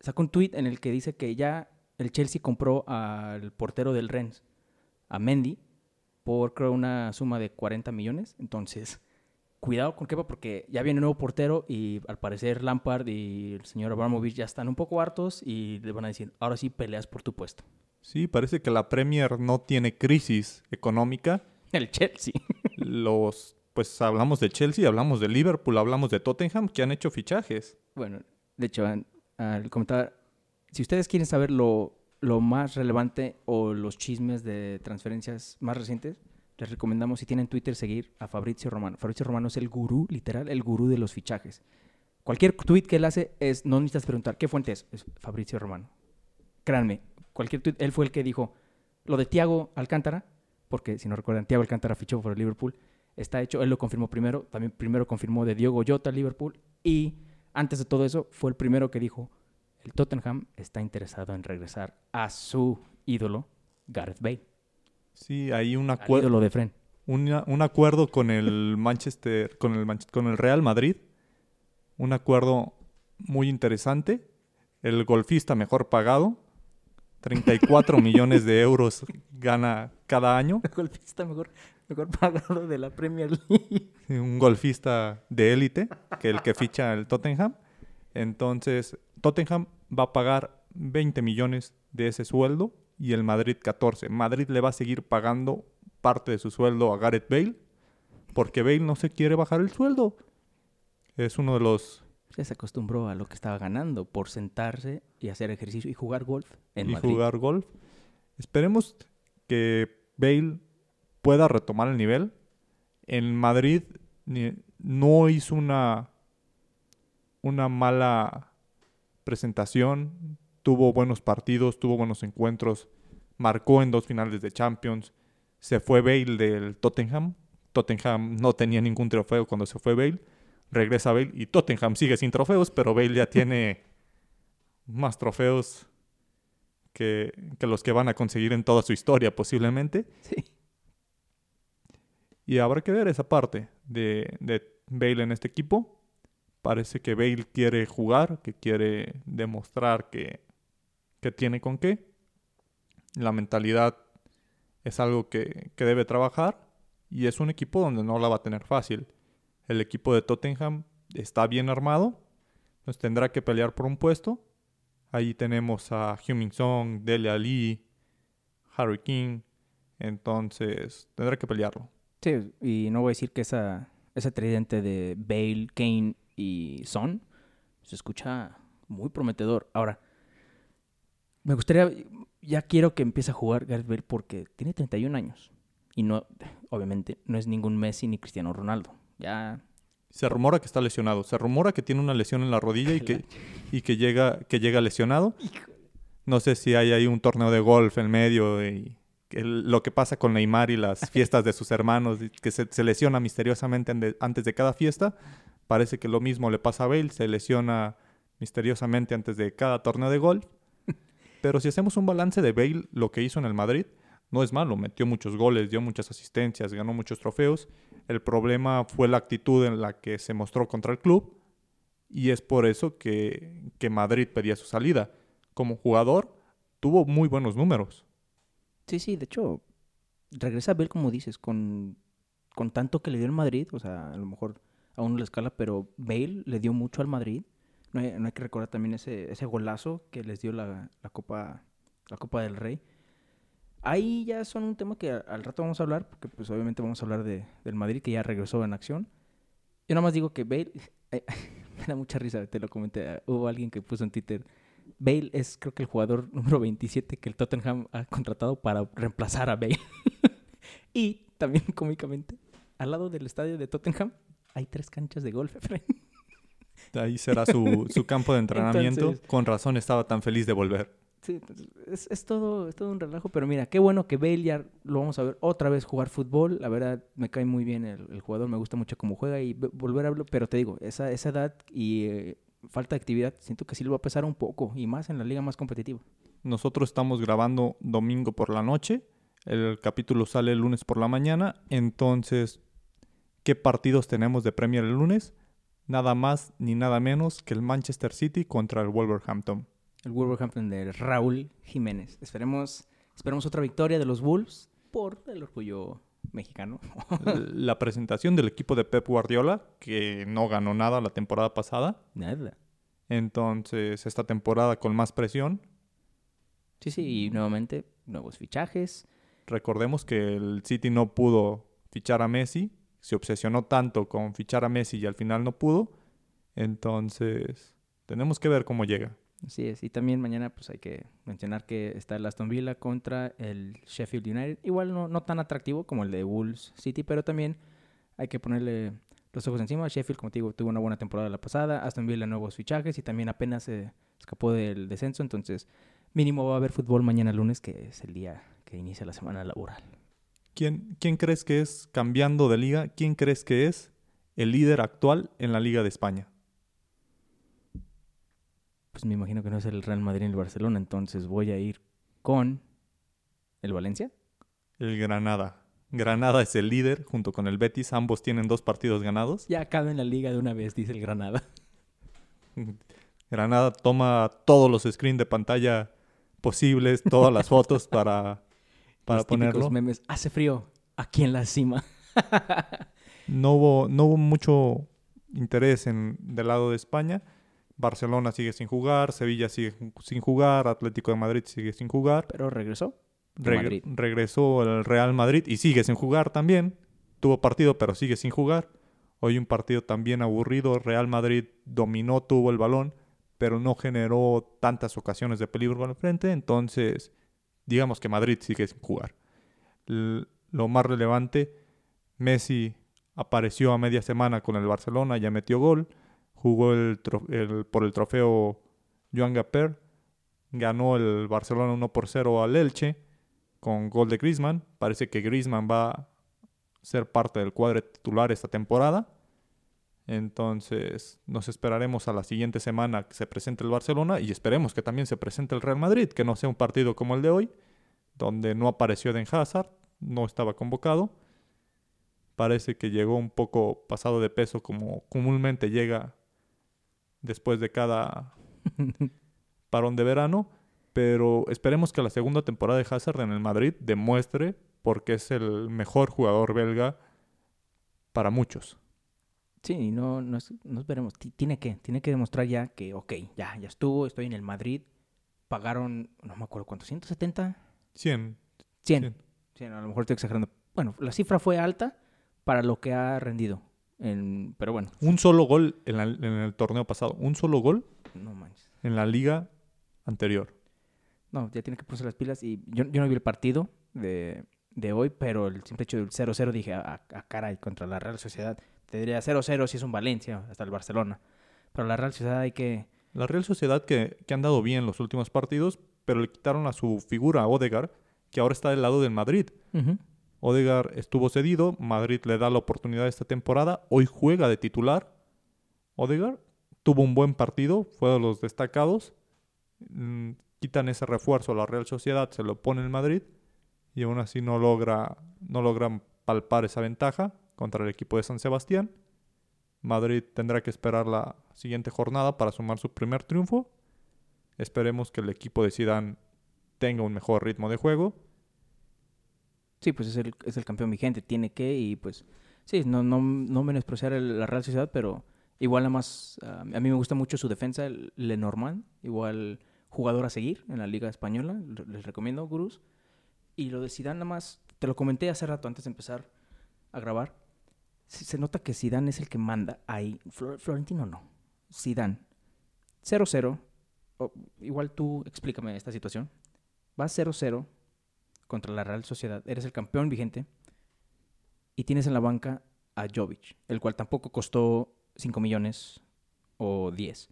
sacó un tweet en el que dice que ya el Chelsea compró al portero del Rennes, a Mendy, por creo una suma de 40 millones. Entonces, cuidado con Kepa porque ya viene un nuevo portero y al parecer Lampard y el señor Abramovich ya están un poco hartos y le van a decir, ahora sí peleas por tu puesto. Sí, parece que la Premier no tiene crisis económica. El Chelsea. Los, pues hablamos de Chelsea, hablamos de Liverpool, hablamos de Tottenham, que han hecho fichajes. Bueno, de hecho, al comentar, si ustedes quieren saber lo, lo más relevante o los chismes de transferencias más recientes, les recomendamos, si tienen Twitter, seguir a Fabrizio Romano. Fabrizio Romano es el gurú, literal, el gurú de los fichajes. Cualquier tweet que él hace es, no necesitas preguntar, ¿qué fuente es? Es Fabrizio Romano. Créanme, cualquier tweet, él fue el que dijo lo de Tiago Alcántara, porque si no recuerdan, Tiago Alcántara fichó por el Liverpool, está hecho, él lo confirmó primero, también primero confirmó de Diogo Jota al Liverpool, y antes de todo eso, fue el primero que dijo, el Tottenham está interesado en regresar a su ídolo, Gareth Bale, Sí, hay un, al acue- ídolo de Fren. una- un acuerdo con el Manchester, con el, con el Real Madrid. Un acuerdo muy interesante. El golfista mejor pagado. 34 millones de euros gana cada año. El golfista mejor, mejor pagado de la Premier League. un golfista de élite, que el que ficha el Tottenham. Entonces, Tottenham va a pagar 20 millones de ese sueldo y el Madrid 14. Madrid le va a seguir pagando parte de su sueldo a Gareth Bale porque Bale no se quiere bajar el sueldo. Es uno de los Ya se acostumbró a lo que estaba ganando por sentarse y hacer ejercicio y jugar golf en y Madrid. jugar golf. Esperemos que Bale pueda retomar el nivel. En Madrid no hizo una, una mala presentación. Tuvo buenos partidos, tuvo buenos encuentros. Marcó en dos finales de Champions. Se fue Bale del Tottenham. Tottenham no tenía ningún trofeo cuando se fue Bale. Regresa Bale y Tottenham sigue sin trofeos, pero Bale ya tiene más trofeos que, que los que van a conseguir en toda su historia posiblemente. Sí. Y habrá que ver esa parte de, de Bale en este equipo. Parece que Bale quiere jugar, que quiere demostrar que, que tiene con qué. La mentalidad es algo que, que debe trabajar y es un equipo donde no la va a tener fácil. El equipo de Tottenham está bien armado, nos tendrá que pelear por un puesto. Ahí tenemos a Heung-Min Song, Dele Alli, Harry King. Entonces, tendrá que pelearlo. Sí, y no voy a decir que esa, ese tridente de Bale, Kane y Son se escucha muy prometedor. Ahora, me gustaría, ya quiero que empiece a jugar Gareth porque tiene 31 años. Y no, obviamente, no es ningún Messi ni Cristiano Ronaldo. Ya, Se rumora que está lesionado. Se rumora que tiene una lesión en la rodilla y que, y que, llega, que llega lesionado. No sé si hay ahí un torneo de golf en medio y el- lo que pasa con Neymar y las fiestas de sus hermanos, que se, se lesiona misteriosamente antes de cada fiesta. Parece que lo mismo le pasa a Bale, se lesiona misteriosamente antes de cada torneo de golf. Pero si hacemos un balance de Bale, lo que hizo en el Madrid, no es malo. Metió muchos goles, dio muchas asistencias, ganó muchos trofeos. El problema fue la actitud en la que se mostró contra el club y es por eso que, que Madrid pedía su salida. Como jugador, tuvo muy buenos números. sí, sí, de hecho, regresa Bale, como dices, con, con tanto que le dio el Madrid. O sea, a lo mejor aún no la escala, pero Bale le dio mucho al Madrid. No hay, no hay que recordar también ese, ese golazo que les dio la, la Copa, la Copa del Rey. Ahí ya son un tema que al rato vamos a hablar, porque pues obviamente vamos a hablar de, del Madrid que ya regresó en acción. Yo nada más digo que Bale, me da mucha risa, te lo comenté, ah, hubo alguien que puso en Twitter, Bale es creo que el jugador número 27 que el Tottenham ha contratado para reemplazar a Bale. y también cómicamente, al lado del estadio de Tottenham hay tres canchas de golf. Ahí será su, su campo de entrenamiento. Entonces- Con razón estaba tan feliz de volver. Sí, es, es todo, es todo un relajo, pero mira, qué bueno que ya lo vamos a ver otra vez jugar fútbol. La verdad, me cae muy bien el, jugador, me gusta mucho cómo juega y ve- volver a verlo, pero te digo, esa, esa edad y eh, falta de actividad, siento que sí le va a pesar un poco y más en la liga más competitiva. Nosotros estamos grabando domingo por la noche. El capítulo sale el lunes por la mañana. Entonces, ¿qué partidos tenemos de Premier el lunes? Nada más ni nada menos que el Manchester City contra el Wolverhampton. El Wolverhampton de Raúl Jiménez. Esperemos, esperemos otra victoria de los Wolves por el orgullo mexicano. la presentación del equipo de Pep Guardiola, que no ganó nada la temporada pasada. Nada. Entonces, esta temporada con más presión. Sí, sí, y nuevamente nuevos fichajes. Recordemos que el City no pudo fichar a Messi, se obsesionó tanto con fichar a Messi y al final no pudo. Entonces, tenemos que ver cómo llega. Así es. Y también mañana pues hay que mencionar que está el Aston Villa contra el Sheffield United. Igual no, no tan atractivo como el de Wolves City, pero también hay que ponerle los ojos encima. Sheffield, como te digo, tuvo una buena temporada la pasada. Aston Villa nuevos fichajes y también apenas se escapó del descenso. Entonces, mínimo va a haber fútbol mañana lunes, que es el día que inicia la semana laboral. ¿Quién, ¿Quién crees que es, cambiando de liga, quién crees que es el líder actual en la Liga de España? Pues me imagino que no es el Real Madrid y el Barcelona, entonces voy a ir con el Valencia. El Granada. Granada es el líder junto con el Betis. Ambos tienen dos partidos ganados. Ya acaben en la liga de una vez, dice el Granada. Granada toma todos los screens de pantalla posibles, todas las fotos para, para Los ponerlo. memes. Hace frío aquí en la cima. No hubo, no hubo mucho interés en, del lado de España. Barcelona sigue sin jugar, Sevilla sigue sin jugar, Atlético de Madrid sigue sin jugar. Pero regresó. Reg- regresó el Real Madrid y sigue sin jugar también. Tuvo partido, pero sigue sin jugar. Hoy un partido también aburrido. Real Madrid dominó, tuvo el balón, pero no generó tantas ocasiones de peligro con el frente. Entonces, digamos que Madrid sigue sin jugar. L- lo más relevante, Messi apareció a media semana con el Barcelona, ya metió gol. Jugó el por el trofeo Joan Gaper. Ganó el Barcelona 1 por 0 al Elche con gol de Griezmann. Parece que Griezmann va a ser parte del cuadro titular esta temporada. Entonces nos esperaremos a la siguiente semana que se presente el Barcelona y esperemos que también se presente el Real Madrid, que no sea un partido como el de hoy, donde no apareció Eden Hazard, no estaba convocado. Parece que llegó un poco pasado de peso como comúnmente llega después de cada parón de verano. Pero esperemos que la segunda temporada de Hazard en el Madrid demuestre porque es el mejor jugador belga para muchos. Sí, no, no, es- no esperemos. Ti- Tiene que, tiene que demostrar ya que, ok, ya, ya estuvo, estoy en el Madrid. Pagaron, no me acuerdo cuánto, 170, 100. 100. Cien. 100, a lo mejor estoy exagerando. Bueno, la cifra fue alta para lo que ha rendido. En- pero bueno, Un solo gol en, la- en el torneo pasado. Un solo gol no manches. en la liga anterior. No, ya tiene que ponerse las pilas. Y yo, yo no vi el partido de, de hoy, pero el simple hecho del 0-0 dije, a, a caray, contra la Real Sociedad. Te diría 0-0 si es un Valencia, hasta el Barcelona. Pero la Real Sociedad hay que... La Real Sociedad que, que han dado bien los últimos partidos, pero le quitaron a su figura a Odegar, que ahora está del lado del Madrid. Ujú. Odegar estuvo cedido, Madrid le da la oportunidad esta temporada, hoy juega de titular. Odegar tuvo un buen partido, fue de los destacados. Mm, quitan ese refuerzo a la Real Sociedad, se lo pone el Madrid y aún así no logra no logran palpar esa ventaja contra el equipo de San Sebastián. Madrid tendrá que esperar la siguiente jornada para sumar su primer triunfo. Esperemos que el equipo de Zidane tenga un mejor ritmo de juego Sí, pues es el, es el campeón vigente, tiene que, y pues, sí, no, no, no menospreciar el- la Real Sociedad, pero igual nada más, ah, a mí me gusta mucho su defensa, el Lenormand, igual jugador a seguir en la Liga Española, les recomiendo, gurús. Y lo de Zidane nada más, te lo comenté hace rato antes de empezar a grabar, se, nota que Zidane es el que manda ahí, Flor- Florentino no, Zidane, 0-0, o- igual tú explícame esta situación, va 0-0 contra la Real Sociedad, eres el campeón vigente y tienes en la banca a Jovic, el cual tampoco costó 5 millones o 10.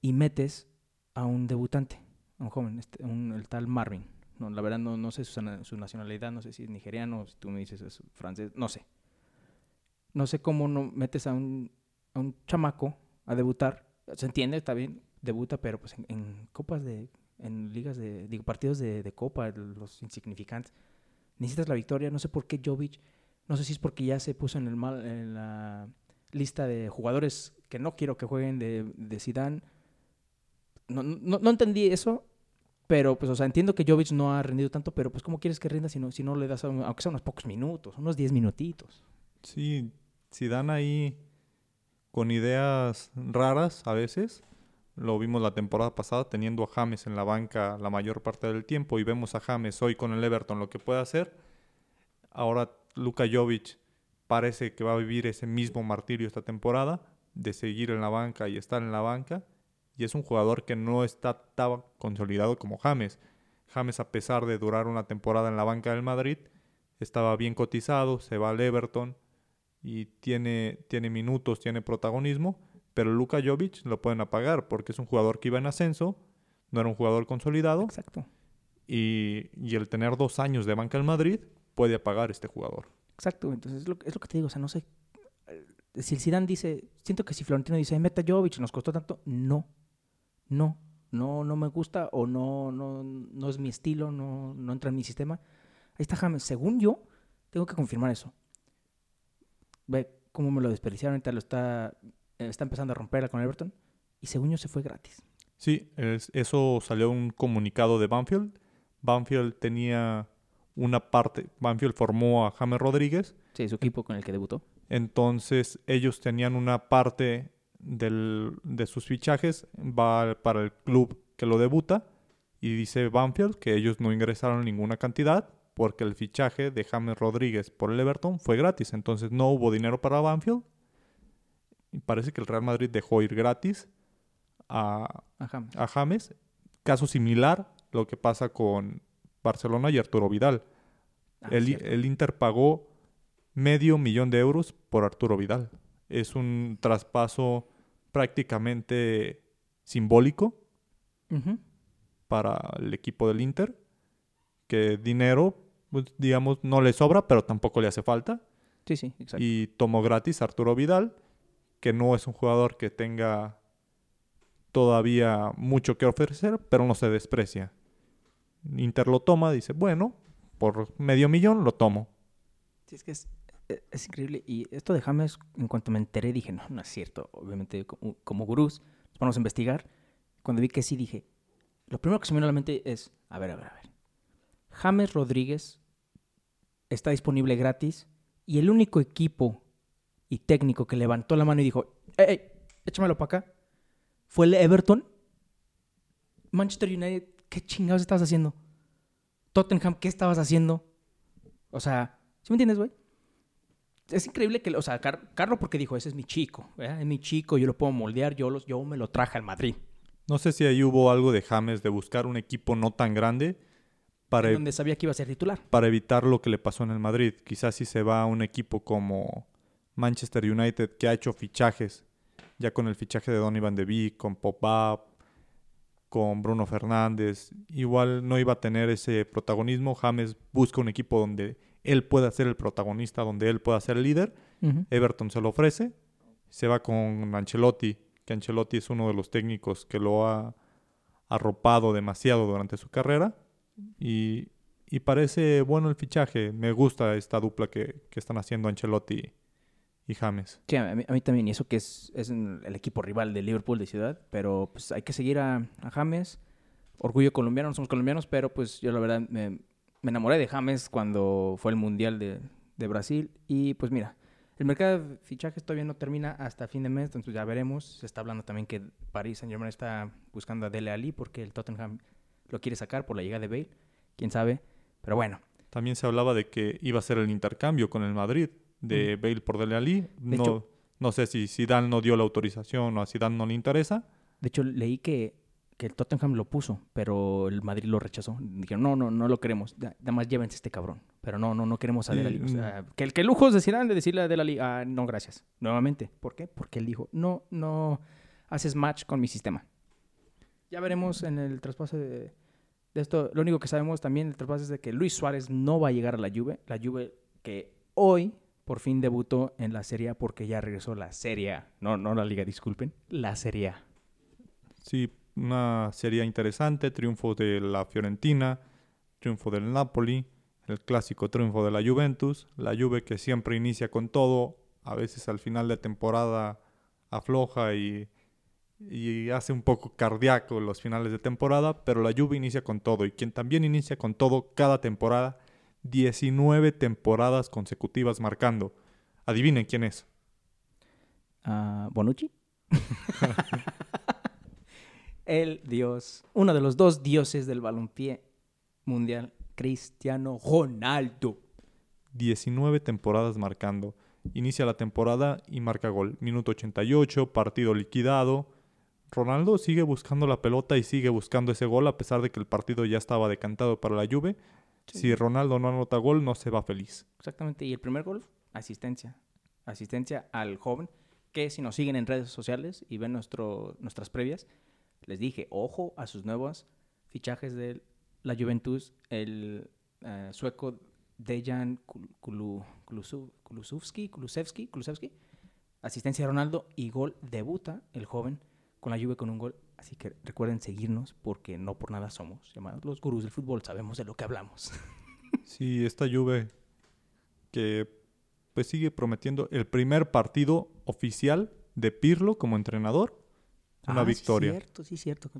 Y metes a un debutante, a un joven, este, el tal Marvin. No, la verdad no, no sé su, na- su nacionalidad, no sé si es nigeriano, si tú me dices es francés, no sé. No sé cómo no metes a un, a un chamaco a debutar. Se entiende, está bien, debuta, pero pues en copas de, en ligas de, digo, partidos de, de copa, los insignificantes. Necesitas la victoria, no sé por qué Jovic, no sé si es porque ya se puso en, el mal, en la lista de jugadores que no quiero que jueguen de, de Zidane. No, no, no entendí eso, pero pues, o sea, entiendo que Jovic no ha rendido tanto, pero pues, ¿cómo quieres que rinda si no, si no le das, aunque sea unos pocos minutos, unos 10 minutitos? Sí, si dan ahí con ideas raras a veces, Lo vimos la temporada pasada teniendo a James en la banca la mayor parte del tiempo y vemos a James hoy con el Everton lo que puede hacer. Ahora Luka Jovic parece que va a vivir ese mismo martirio esta temporada de seguir en la banca y estar en la banca. Y es un jugador que no está tan consolidado como James. James, a pesar de durar una temporada en la banca del Madrid, estaba bien cotizado, se va al Everton y tiene, tiene minutos, tiene protagonismo, pero Luka Jovic lo pueden apagar porque es un jugador que iba en ascenso, no era un jugador consolidado. Exacto. Y, y el tener dos años de banca en Madrid puede apagar este jugador. Exacto, entonces es lo, es lo que te digo, o sea, no sé. eh, Si el Zidane dice, siento que si Florentino dice, meta Jovic, nos costó tanto, no, no, no, no me gusta o no, no, no es mi estilo, no, no entra en mi sistema. Ahí está James, según yo, tengo que confirmar eso. Ve cómo me lo desperdiciaron, ahorita lo está, está empezando a romperla con Everton y según yo se fue gratis. Sí, es- eso salió un comunicado de Banfield. Banfield tenía una parte, Banfield formó a James Rodríguez, Sí, su equipo con el que debutó. entonces ellos tenían una parte del- de sus fichajes, va para el club que lo debuta, y dice Banfield que ellos no ingresaron ninguna cantidad porque el fichaje de James Rodríguez por el Everton fue gratis, entonces no hubo dinero para Banfield. Y parece que el Real Madrid dejó ir gratis a, A James. a James. Caso similar lo que pasa con Barcelona y Arturo Vidal. Ah, el, Inter pagó medio millón de euros por Arturo Vidal. Es un traspaso prácticamente simbólico para el equipo del Inter, que dinero, pues, digamos, no le sobra, pero tampoco le hace falta. Sí, sí, exacto. Y tomó gratis a Arturo Vidal, que no es un jugador que tenga todavía mucho que ofrecer, pero no se desprecia. Inter lo toma, dice, bueno, por medio millón lo tomo. Sí, es que es, es increíble. Y esto de James, en cuanto me enteré, dije, no, no es cierto. Obviamente, como, como gurús, nos vamos a investigar. Cuando vi que sí, dije, lo primero que se me vino a la mente es, a ver, a ver, a ver. James Rodríguez está disponible gratis y el único equipo y técnico que levantó la mano y dijo, ey, ey, échamelo para acá, fue el Everton. Manchester United, ¿qué chingados estabas haciendo? Tottenham, ¿qué estabas haciendo? O sea, ¿sí me entiendes, güey? Es increíble que, o sea, Car- Carlo porque dijo, ese es mi chico, ¿verdad? es mi chico, yo lo puedo moldear, yo, los, yo me lo traje al Madrid. No sé si ahí hubo algo de James de buscar un equipo no tan grande para, Donde sabía que iba a ser titular. para evitar lo que le pasó en el Madrid. Quizás si se va a un equipo como Manchester United que ha hecho fichajes, ya con el fichaje de Donny Van de Beek, con Pop-Up, con Bruno Fernández, igual no iba a tener ese protagonismo. James busca un equipo donde él pueda ser el protagonista, donde él pueda ser el líder. Everton se lo ofrece, se va con Ancelotti, que Ancelotti es uno de los técnicos que lo ha arropado demasiado durante su carrera y, y parece bueno el fichaje. Me gusta esta dupla que, que están haciendo Ancelotti y James. Sí, a mí, a mí también, y eso que es, es el equipo rival de Liverpool de ciudad, pero pues hay que seguir a, a James. Orgullo colombiano, no somos colombianos, pero pues yo la verdad me, me enamoré de James cuando fue el Mundial de, de Brasil. Y pues mira, el mercado de fichajes todavía no termina hasta fin de mes, entonces ya veremos. Se está hablando también que París Saint Germain está buscando a Dele Ali porque el Tottenham lo quiere sacar por la llegada de Bale, quién sabe. Pero bueno, También se hablaba de que iba a ser el intercambio con el Madrid de Bale por Dele Alli. No, hecho- no sé si Zidane no dio la autorización o a Zidane no le interesa. De hecho, leí que, que el Tottenham lo puso, pero el Madrid lo rechazó. Dijeron, no, no, no lo queremos. Da- Nada más llévense este cabrón. Pero no, no, no queremos a Dele Alli. O mm. sea, que el que lujos decirán de decirle a Dele Alli, ah, no, gracias. Nuevamente. ¿Por qué? Porque él dijo, no, no haces match con mi sistema. Ya veremos en el traspaso de, de esto. Lo único que sabemos también el traspaso es de que Luis Suárez no va a llegar a la Juve. La Juve que hoy por fin debutó en la Serie A porque ya regresó la Serie A. No, no la Liga, disculpen. La Serie A. Sí, una serie interesante, triunfo de la Fiorentina, triunfo del Napoli, el clásico triunfo de la Juventus, la Juve que siempre inicia con todo, a veces al final de temporada afloja y, y hace un poco cardíaco los finales de temporada, pero la Juve inicia con todo y quien también inicia con todo cada temporada, 19 temporadas consecutivas marcando. Adivinen quién es. Ah, Bonucci. el dios, uno de los dos dioses del balompié mundial, Cristiano Ronaldo. 19 temporadas marcando. Inicia la temporada y marca gol. Minuto 88, partido liquidado. Ronaldo sigue buscando la pelota y sigue buscando ese gol a pesar de que el partido ya estaba decantado para la Juve. Sí. Si Ronaldo no anota gol, no se va feliz. Exactamente. Y el primer gol, asistencia. Asistencia al joven, que si nos siguen en redes sociales y ven nuestro, nuestras previas, les dije, ojo a sus nuevos fichajes de la Juventus, el eh, sueco Dejan Kulu- Kulusevski, Kulusevski, Kulusevski, asistencia de Ronaldo y gol, debuta el joven con la Juve con un gol. Así que recuerden seguirnos porque no por nada somos llamados los gurús del fútbol, sabemos de lo que hablamos. Sí, esta Juve que pues sigue prometiendo el primer partido oficial de Pirlo como entrenador. Una Ah, victoria. Sí, cierto, sí, cierto.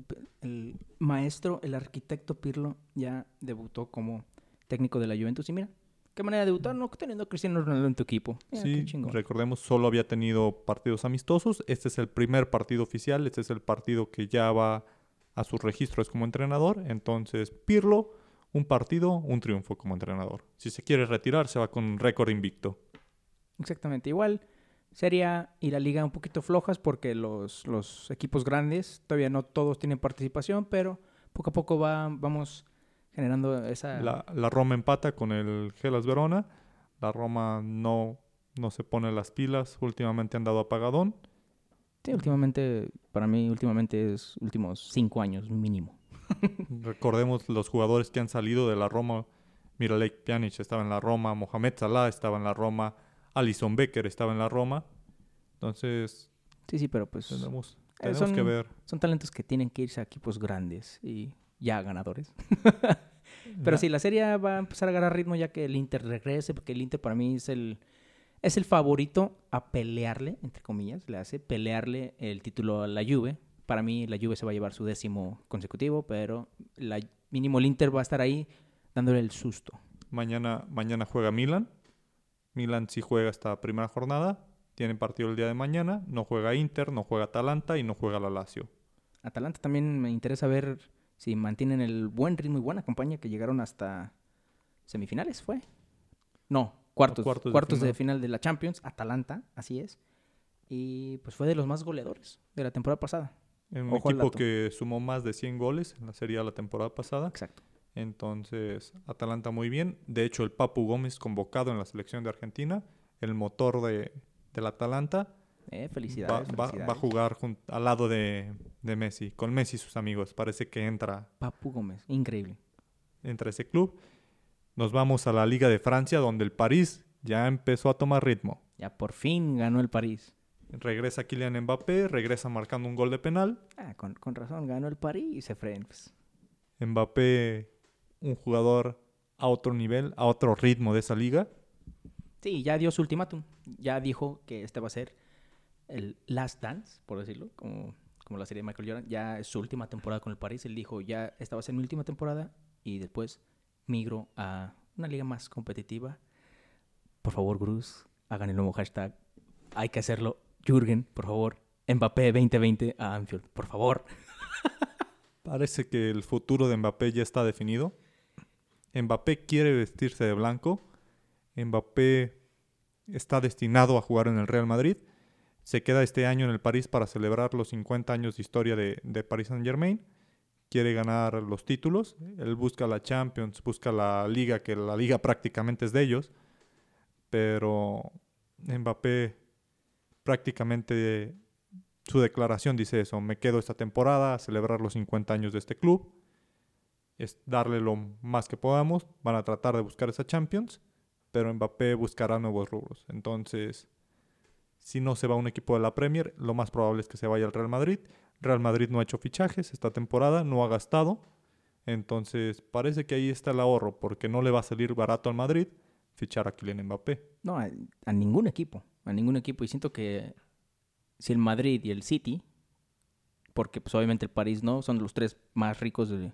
El maestro, el arquitecto Pirlo ya debutó como técnico de la Juventus. Y mira, qué manera de debutar, ¿no? Teniendo a Cristiano Ronaldo en tu equipo. Mira, qué Sí, recordemos, solo había tenido partidos amistosos. Este es el primer partido oficial. Este es el partido que ya va a sus registros como entrenador. Entonces, Pirlo, un partido, un triunfo como entrenador. Si se quiere retirar, se va con un récord invicto. Exactamente. Igual sería y la liga un poquito flojas porque los, los equipos grandes todavía no todos tienen participación, pero poco a poco va, vamos generando esa... La, la Roma empata con el Gelas Verona. La Roma no, no se pone las pilas. Últimamente han dado apagadón. Sí, últimamente, para mí, últimamente es últimos cinco años mínimo. Recordemos los jugadores que han salido de la Roma. Miralek Pjanic estaba en la Roma, Mohamed Salah estaba en la Roma, Alison Becker estaba en la Roma. Entonces, Sí, sí, pero pues tenemos, Eh, tenemos son- que ver. son talentos que tienen que irse a equipos grandes y ya ganadores. Pero sí, la serie va a empezar a agarrar ritmo ya que el Inter regrese, porque el Inter para mí es el, es el favorito a pelearle, entre comillas, le hace pelearle el título a la Juve. Para mí la Juve se va a llevar su décimo consecutivo, pero la, mínimo el Inter va a estar ahí dándole el susto. Mañana, mañana juega Milan. Milan sí juega esta primera jornada. Tiene partido el día de mañana. No juega Inter, no juega Atalanta y no juega la Lazio. Atalanta también me interesa ver si mantienen el buen ritmo y buena campaña que llegaron hasta semifinales, ¿fue? No, cuartos. cuartos Cuartos, de de, final. de la Champions, Atalanta, así es. Y pues fue de los más goleadores de la temporada pasada. Un Ojo equipo que sumó más de 100 goles en la serie la temporada pasada. Exacto. Entonces, Atalanta muy bien. De hecho, el Papu Gómez convocado en la selección de Argentina, el motor de, del Atalanta, Eh, va, felicidades. va- va a jugar jun- al lado de, de Messi, con Messi y sus amigos. Parece que entra, Papu Gómez, increíble. entra ese club. Nos vamos a la Liga de Francia, donde el París ya empezó a tomar ritmo. Ya por fin ganó el París. Regresa Kylian Mbappé, regresa marcando un gol de penal. Ah, con, con razón, ganó el París, Efraín. Pues, Mbappé, un jugador a otro nivel, a otro ritmo de esa liga. Sí, ya dio su ultimátum. Ya dijo que este va a ser el last dance, por decirlo, como, como la serie de Michael Jordan. Ya es su última temporada con el París. Él dijo, ya esta va a ser mi última temporada y después migro a una liga más competitiva. Por favor, Cruz, hagan el nuevo hashtag. Hay que hacerlo. Jürgen, por favor. Mbappé 2020 a Anfield, por favor. Parece que el futuro de Mbappé ya está definido. Mbappé quiere vestirse de blanco. Mbappé está destinado a jugar en el Real Madrid. Se queda este año en el París para celebrar los 50 años de historia de, de Paris Saint Germain. Quiere ganar los títulos. Él busca la Champions, busca la liga, que la liga prácticamente es de ellos. Pero Mbappé prácticamente su declaración dice eso, me quedo esta temporada a celebrar los 50 años de este club, es darle lo más que podamos, van a tratar de buscar esa Champions, pero Mbappé buscará nuevos rubros. Entonces, si no se va un equipo de la Premier, lo más probable es que se vaya al Real Madrid. Real Madrid no ha hecho fichajes esta temporada, no ha gastado. Entonces, parece que ahí está el ahorro, porque no le va a salir barato al Madrid fichar a Kylian Mbappé. No, a, ningún equipo. A ningún equipo. Y siento que si el Madrid y el City, porque pues obviamente el París no, son los tres más ricos de-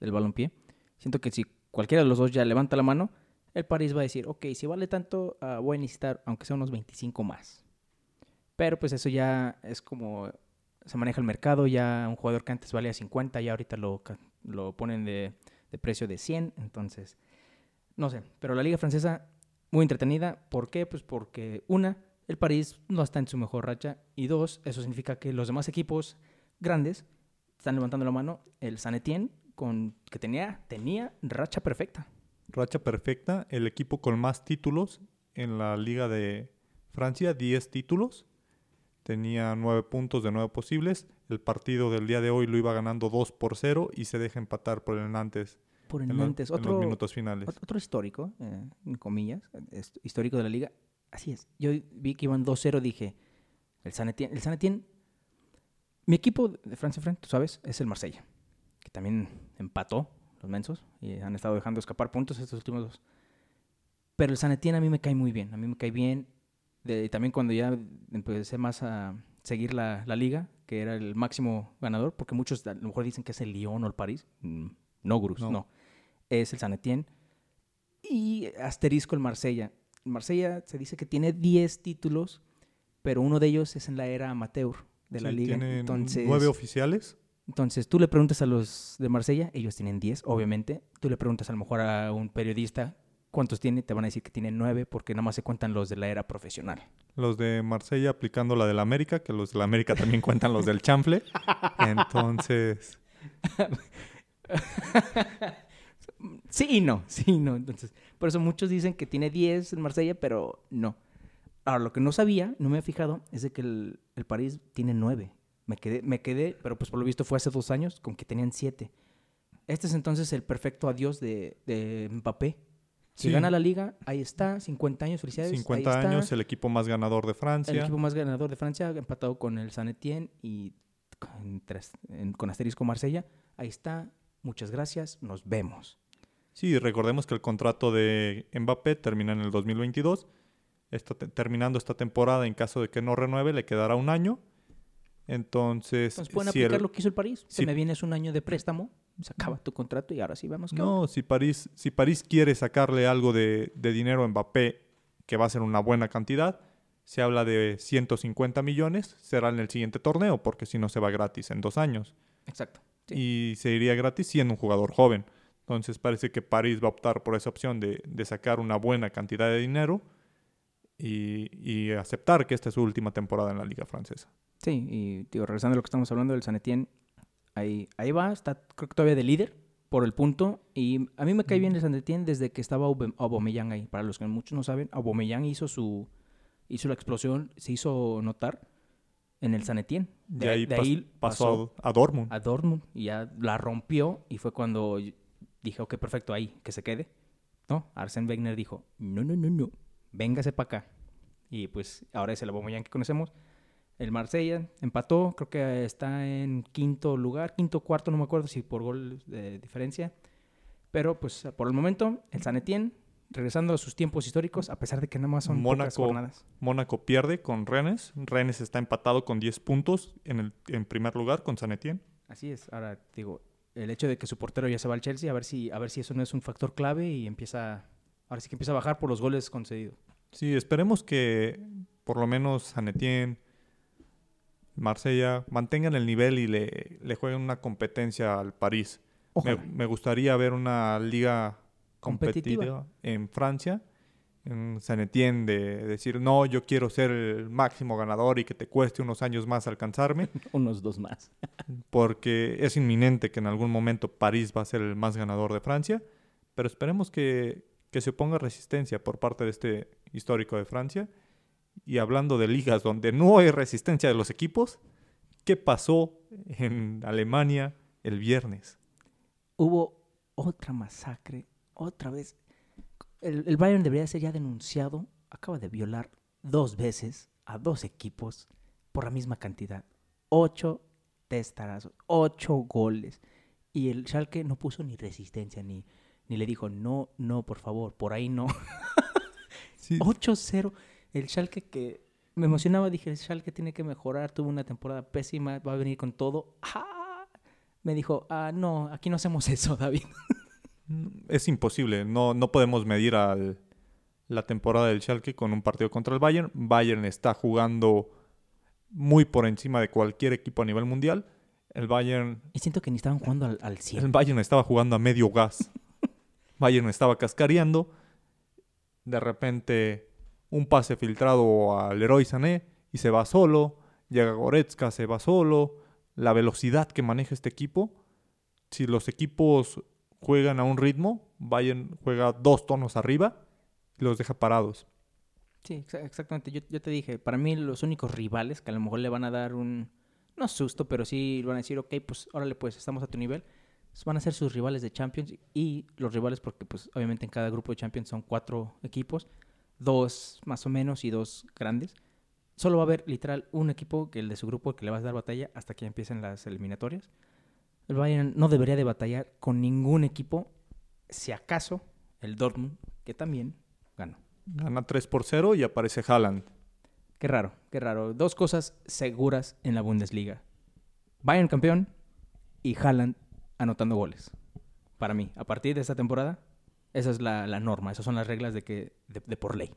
del balompié. Siento que si cualquiera de los dos ya levanta la mano, el París va a decir, ok, si vale tanto, ah, voy a necesitar, aunque sea unos 25 más. Pero pues eso ya es como se maneja el mercado, ya un jugador que antes valía 50, ya ahorita lo, lo ponen de, de precio de 100, entonces, no sé, pero la liga francesa muy entretenida, ¿por qué? Pues porque una, el París no está en su mejor racha y dos, eso significa que los demás equipos grandes están levantando la mano, el San Etienne con que tenía tenía racha perfecta. Racha perfecta, el equipo con más títulos en la Liga de Francia, 10 títulos. Tenía 9 puntos de 9 posibles. El partido del día de hoy lo iba ganando 2 por 0 y se deja empatar por el Nantes Por en, el lo- en los otro minutos finales. Ot- Otro histórico, eh, en comillas, histórico de la liga. Así es. Yo vi que iban 2-0, dije, el San Etienne, el San Etienne- mi equipo de Francia Frente, tú sabes, es el Marsella, que también empató los mensos y han estado dejando escapar puntos estos últimos dos. Pero el San Etienne a mí me cae muy bien, a mí me cae bien. De, también cuando ya empecé más a seguir la, la liga, que era el máximo ganador, porque muchos a lo mejor dicen que es el Lyon o el París. Mm, No, Gurús, No. no. Es el San Etienne. Y asterisco el Marsella. El Marsella se dice que tiene 10 títulos, pero uno de ellos es en la era amateur de la Sí, liga. tiene Entonces, 9 oficiales. entonces, tú le preguntas a los de Marsella, ellos tienen 10, obviamente. Tú le preguntas a lo mejor a un periodista cuántos tiene, te van a decir que tienen 9 porque nada más se cuentan los de la era profesional. Los de Marsella aplicando la del América, que los del América también cuentan los del chanfle. Entonces, Sí y no, sí y no. Entonces, por eso muchos dicen que tiene 10 en Marsella, pero no. Ahora, lo que no sabía, no me he fijado, es de que el, el París tiene 9. Me quedé, me quedé, pero pues por lo visto fue hace dos años con que tenían 7. Este es entonces el perfecto adiós de, de Mbappé. Si Sí. gana la liga, ahí está, 50 años, felicidades. 50 ahí está. años, el equipo más ganador de Francia. El equipo más ganador de Francia, empatado con el San Etienne y con, asterisco Marsella. Ahí está, muchas gracias, nos vemos. Sí, recordemos que el contrato de Mbappé termina en el 2022. Esta te- terminando esta temporada, en caso de que no renueve, le quedará un año. Entonces, Entonces pueden si el- aplicar lo que hizo el París. si- Se me vienes un año de préstamo, se acaba tu contrato y ahora sí vemos que No, si París, si París quiere sacarle algo de, de dinero a Mbappé, que va a ser una buena cantidad, se habla de 150 millones, será en el siguiente torneo, porque si no se va gratis en dos años. Exacto. Sí. Y se iría gratis siendo un jugador joven. Entonces parece que París va a optar por esa opción de, de sacar una buena cantidad de dinero y, y aceptar que esta es su última temporada en la liga francesa. Sí, y digo, regresando a lo que estamos hablando del San Etienne, ahí, ahí va, está creo que todavía de líder por el punto. Y a mí me cae bien el San Etienne desde que estaba Aubameyang ahí. Para los que muchos no saben, Aubameyang hizo su hizo la explosión, se hizo notar en el San Etienne. De, ahí, pas- pasó, pasó a, Dortmund. a Dortmund y ya la rompió y fue cuando dije, ok, perfecto, ahí, que se quede. No, Arsène Wenger dijo, no, no, no, no, véngase para acá. Y pues ahora es el Aubameyang que conocemos. El Marsella empató, creo que está en quinto lugar, quinto cuarto, no me acuerdo si por gol de diferencia. Pero pues por el momento, el San Etienne, regresando a sus tiempos históricos, a pesar de que nada más son pocas Mónaco. jornadas. Mónaco pierde con Rennes. Rennes está empatado con 10 puntos en, el, en primer lugar con San Etienne. Así es. Ahora, digo, el hecho de que su portero ya se va al Chelsea, a ver si, a ver si eso no es un factor clave y empieza, ahora sí que empieza a bajar por los goles concedidos. Sí, esperemos que por lo menos San Etienne, Marsella mantengan el nivel y le, le jueguen una competencia al París. Me, gustaría ver una liga Competitiva. competitiva en Francia, en San Etienne, de decir, no, yo quiero ser el máximo ganador y que te cueste unos años más alcanzarme, Unos dos más. porque es inminente que en algún momento París va a ser el más ganador de Francia, pero esperemos que, que se oponga resistencia por parte de este histórico de Francia. Y hablando de ligas donde no hay resistencia de los equipos, ¿qué pasó en Alemania el viernes? Hubo otra masacre, otra vez. El, el Bayern debería ser ya denunciado. Acaba de violar dos veces a dos equipos por la misma cantidad. Ocho testarazos, ocho goles. Y el Schalke no puso ni resistencia, ni, ni le dijo, no, no, por favor, por ahí no. Sí, 8-0. El Schalke que me emocionaba, dije, el Schalke tiene que mejorar, tuvo una temporada pésima, va a venir con todo. ¡Ah! Me dijo, ah, no, aquí no hacemos eso, David. es imposible. No, no podemos medir al, la temporada del Schalke con un partido contra el Bayern. Bayern está jugando muy por encima de cualquier equipo a nivel mundial. El Bayern, Y siento que ni estaban jugando al, al 100. el Bayern estaba jugando a medio gas. Bayern estaba cascareando. De repente, un pase filtrado al Leroy Sané y se va solo. Llega Goretzka, se va solo. La velocidad que maneja este equipo. Si los equipos juegan a un ritmo, Bayern juega dos tonos arriba y los deja parados. Sí, exa- exactamente. Yo, yo te dije, para mí los únicos rivales que a lo mejor le van a dar un, no susto, pero sí van a decir, ok, pues órale, pues estamos a tu nivel. Pues, Van a ser sus rivales de Champions y los rivales porque pues obviamente en cada grupo de Champions son cuatro equipos, dos más o menos y dos grandes. Solo va a haber literal un equipo que el de su grupo que le va a dar batalla hasta que empiecen las eliminatorias. El Bayern no debería de batallar con ningún equipo, si acaso el Dortmund, que también ganó. Gana 3 por 0 y aparece Haaland. Qué raro, qué raro. Dos cosas seguras en la Bundesliga. Bayern campeón y Haaland anotando goles. Para mí, a partir de esta temporada, esa es la, la norma, esas son las reglas de, que, de, de por ley.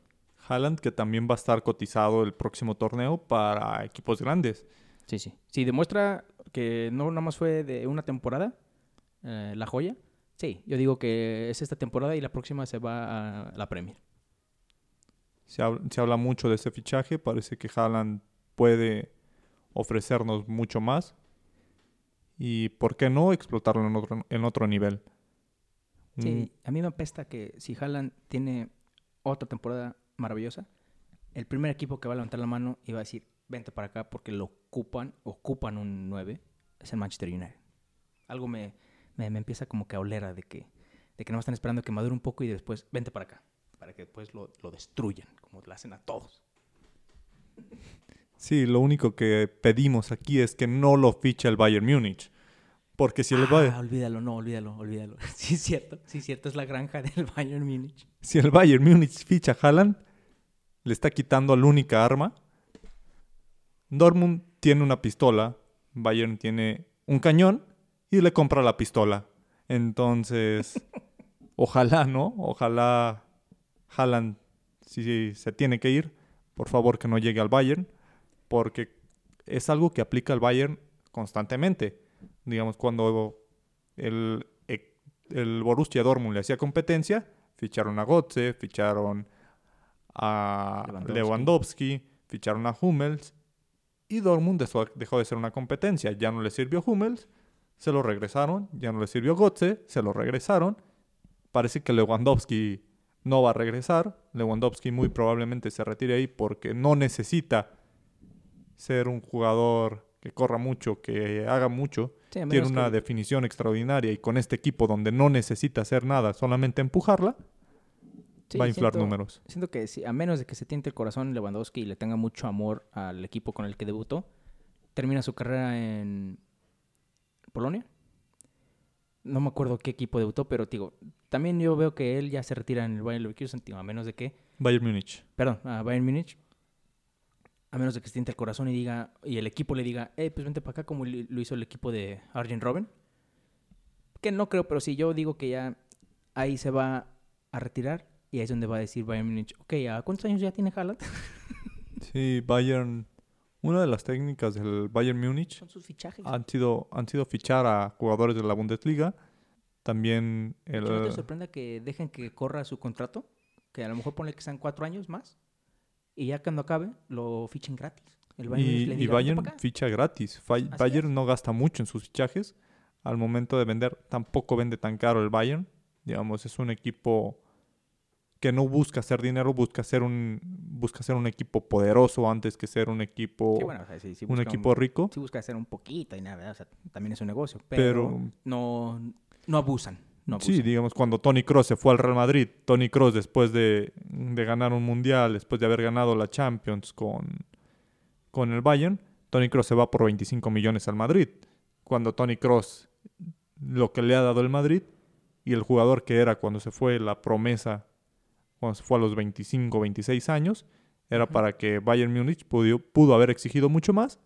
Haaland que también va a estar cotizado el próximo torneo para equipos grandes. Sí, sí. Si demuestra que no nada más fue de una temporada, eh, la joya, sí, yo digo que es esta temporada y la próxima se va a la Premier. Se habla mucho de ese fichaje. Parece que Haaland puede ofrecernos mucho más. Y por qué no explotarlo en otro, en otro nivel. Sí, a mí me apesta que si Haaland tiene otra temporada maravillosa, el primer equipo que va a levantar la mano y va a decir, vente para acá porque lo ocupan, ocupan un 9, es el Manchester United. Algo me, me, me empieza como que a oler de que, de que no están esperando que madure un poco y después, vente para acá, para que después lo, lo destruyan, como lo hacen a todos. Sí, lo único que pedimos aquí es que no lo fiche el Bayern Múnich. Porque si el, ah, Bayern, olvídalo, no, olvídalo, olvídalo. Sí, es cierto, sí, es cierto, es la granja del Bayern Múnich. si el Bayern Múnich ficha a Haaland, le está quitando la única arma. Dortmund tiene una pistola, Bayern tiene un cañón y le compra la pistola. Entonces, ojalá, ¿no? Ojalá Haaland, si se tiene que ir, por favor que no llegue al Bayern, porque es algo que aplica al Bayern constantemente. Digamos, cuando el, e, el Borussia Dortmund le hacía competencia, ficharon a Götze, ficharon a Lewandowski. Lewandowski, ficharon a Hummels y Dortmund dejó, de ser una competencia. Ya no le sirvió Hummels, se lo regresaron. Ya no le sirvió Götze, se lo regresaron. Parece que Lewandowski no va a regresar. Lewandowski muy probablemente se retire ahí porque no necesita ser un jugador que corra mucho, que haga mucho. Sí, Tiene una que- definición extraordinaria y con este equipo donde no necesita hacer nada, solamente empujarla, sí, va a inflar siento- números. Siento que si, a menos de que se tiente el corazón Lewandowski y le tenga mucho amor al equipo con el que debutó, termina su carrera en Polonia. No me acuerdo qué equipo debutó, pero digo, también yo veo que él ya se retira en el Bayern Leverkusen, a menos de que, Bayern Múnich. perdón, a Bayern Múnich, a menos de que se tiente el corazón y diga, y el equipo le diga, eh, pues vente para acá como lo hizo el equipo de Arjen Robben. Que no creo, pero sí, yo digo que ya ahí se va a retirar y ahí es donde va a decir Bayern Múnich, ok, ¿a cuántos años ya tiene Haaland? Sí, Bayern. Una de las técnicas del Bayern Múnich Son sus fichajes. han sido, han sido fichar a jugadores de la Bundesliga. También el, ¿No te sorprenda que dejen que corra su contrato? Que a lo mejor pone que sean cuatro años más y ya cuando acabe lo fichen gratis. El Bayern Múnich y, le y diga, "Vente Bayern pa' acá". ficha gratis. Así Bayern es. no gasta mucho en sus fichajes. Al momento de vender, tampoco vende tan caro el Bayern. Digamos, es un equipo que no busca hacer dinero, busca ser un, busca ser un equipo poderoso antes que ser un equipo, Sí, bueno, o sea, sí, sí un rico. sí busca hacer un poquito y nada, ¿verdad? o sea, también es un negocio, pero, Pero- no, no abusan. No Sí, digamos, cuando Tony Cross se fue al Real Madrid, Tony Cross después de, de ganar un mundial, después de haber ganado la Champions con, con el Bayern, Tony Cross se va por 25 millones al Madrid. Cuando Tony Cross, lo que le ha dado el Madrid y el jugador que era cuando se fue la promesa, cuando se fue a los 25, 26 años, era para que Bayern Múnich pudo, pudo haber exigido mucho más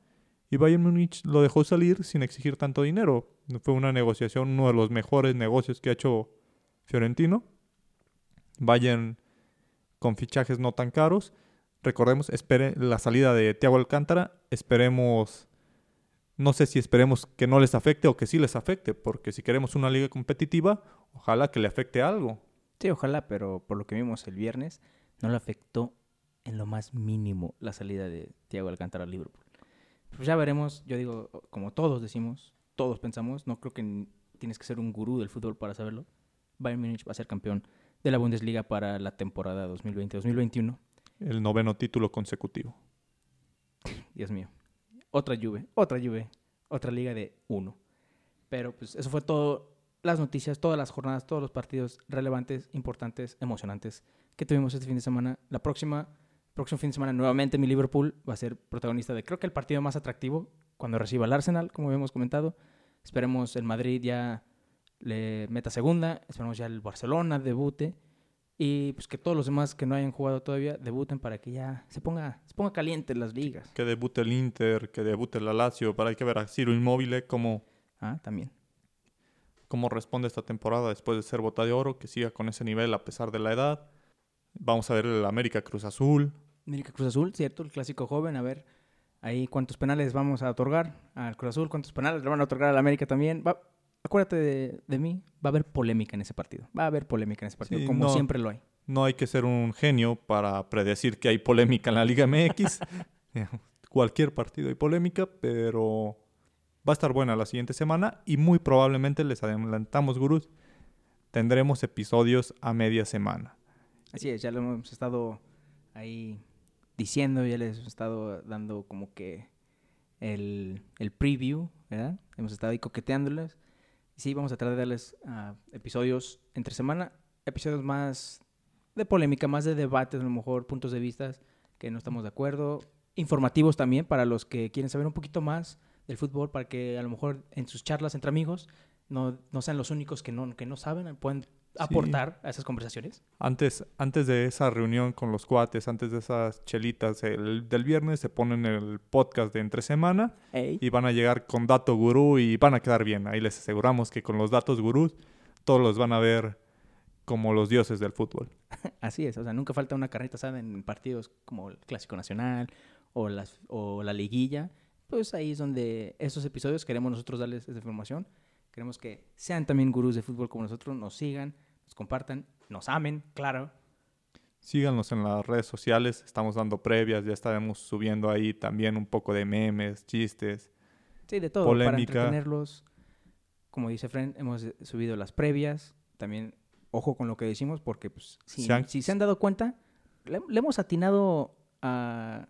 y Bayern Múnich lo dejó salir sin exigir tanto dinero. Fue una negociación, uno de los mejores negocios que ha hecho Fiorentino. Bayern con fichajes no tan caros. recordemos, espere la salida de Thiago Alcántara, esperemos, no sé si esperemos que no les afecte o que sí les afecte, porque si queremos una liga competitiva, ojalá que le afecte algo. Sí, ojalá, pero por lo que vimos el viernes, no le afectó en lo más mínimo la salida de Thiago Alcántara al Liverpool. Pues ya veremos, yo digo, como todos decimos, todos pensamos, no creo que tienes que ser un gurú del fútbol para saberlo. Bayern Múnich va a ser campeón de la Bundesliga para la temporada 2020-2021. El noveno título consecutivo. Dios mío. Otra Juve, otra Juve, otra liga de uno. Pero pues eso fue todo, las noticias, todas las jornadas, todos los partidos relevantes, importantes, emocionantes que tuvimos este fin de semana. La próxima, próximo fin de semana nuevamente mi Liverpool va a ser protagonista de creo que el partido más atractivo cuando reciba al Arsenal, como habíamos comentado. Esperemos el Madrid ya le meta segunda, esperemos ya el Barcelona debute y pues que todos los demás que no hayan jugado todavía debuten para que ya se ponga, se ponga caliente las ligas. Que debute el Inter, que debute el Lazio, para hay que ver a Ciro Inmóvil cómo, ah, también. cómo responde esta temporada después de ser bota de oro, que siga con ese nivel a pesar de la edad. Vamos a ver el América Cruz Azul. América Cruz Azul, cierto, el clásico joven, a ver ahí cuántos penales vamos a otorgar al Cruz Azul, cuántos penales le van a otorgar al América también. Va, acuérdate de, mí, va a haber polémica en ese partido. Va a haber polémica en ese partido, como siempre lo hay. No hay que ser un genio para predecir que hay polémica en la Liga MX. Cualquier partido hay polémica, pero va a estar buena la siguiente semana y muy probablemente les adelantamos, gurús, tendremos episodios a media semana. Así es, ya lo hemos estado ahí diciendo, ya les hemos estado dando como que el, el preview, ¿verdad? Hemos estado ahí coqueteándoles sí, vamos a tratar de darles ah, episodios entre semana, episodios más de polémica, más de debates, a lo mejor puntos de vista que no estamos de acuerdo, informativos también para los que quieren saber un poquito más del fútbol, para que a lo mejor en sus charlas entre amigos no, no sean los únicos que no, que no saben, pueden aportar a esas conversaciones. Antes, antes de esa reunión con los cuates, antes de esas chelitas del viernes, se ponen el podcast de entre semana y van a llegar con dato gurú y van a quedar bien. Ahí les aseguramos que con los datos gurús todos los van a ver como los dioses del fútbol. Así es, o sea, nunca falta una carreta asada en partidos como el Clásico Nacional o, las, o la liguilla. Pues ahí es donde esos episodios queremos nosotros darles esa información. Queremos que sean también gurús de fútbol como nosotros, nos sigan, nos compartan, nos amen, claro. Síganos en las redes sociales, estamos dando previas, ya estaremos subiendo ahí también un poco de memes, chistes. Sí, de todo, polémica. para entretenerlos. Como dice Fren, hemos subido las previas, también ojo con lo que decimos, porque pues, si, ¿Se han... dado cuenta, le, hemos atinado a,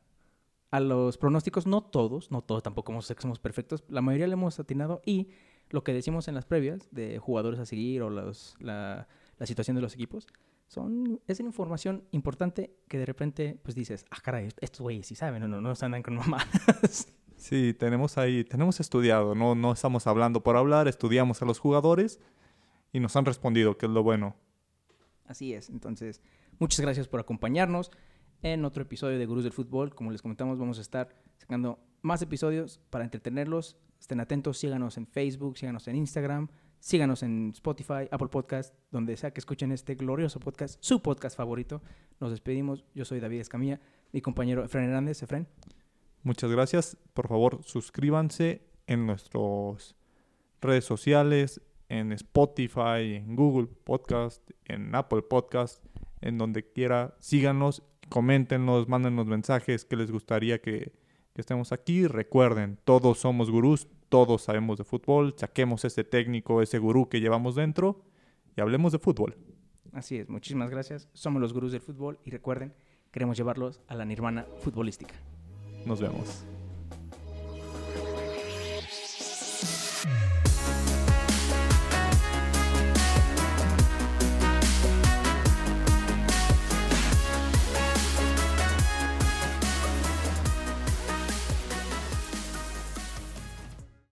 a, los pronósticos, no todos, no todos tampoco somos, somos perfectos, la mayoría le hemos atinado y lo que decimos en las previas de jugadores a seguir o los, la, la situación de los equipos, son, es información importante que de repente pues dices, ah, caray, estos güeyes sí saben, no, no, no andan con mamás. Sí, tenemos ahí, tenemos estudiado, no, no estamos hablando por hablar, estudiamos a los jugadores y nos han respondido, que es lo bueno. Así es, entonces, muchas gracias por acompañarnos en otro episodio de Gurús del Fútbol. Como les comentamos, vamos a estar sacando más episodios para entretenerlos. Estén atentos, síganos en Facebook, síganos en Instagram, Síganos en Spotify, Apple Podcast, donde sea que escuchen este glorioso podcast, su podcast favorito. Nos despedimos. Yo soy David Escamilla, mi compañero Efren Hernández. Efren. Muchas gracias. Por favor, suscríbanse en nuestras redes sociales, en Spotify, en Google Podcast, en Apple Podcast, en donde quiera. Síganos, coméntenos, mándenos mensajes que les gustaría que, que estemos aquí. Recuerden, todos somos gurús, todos sabemos de fútbol, saquemos ese técnico, ese gurú que llevamos dentro y hablemos de fútbol. Así es, muchísimas gracias. Somos los gurús del fútbol y recuerden, queremos llevarlos a la nirvana futbolística. Nos vemos.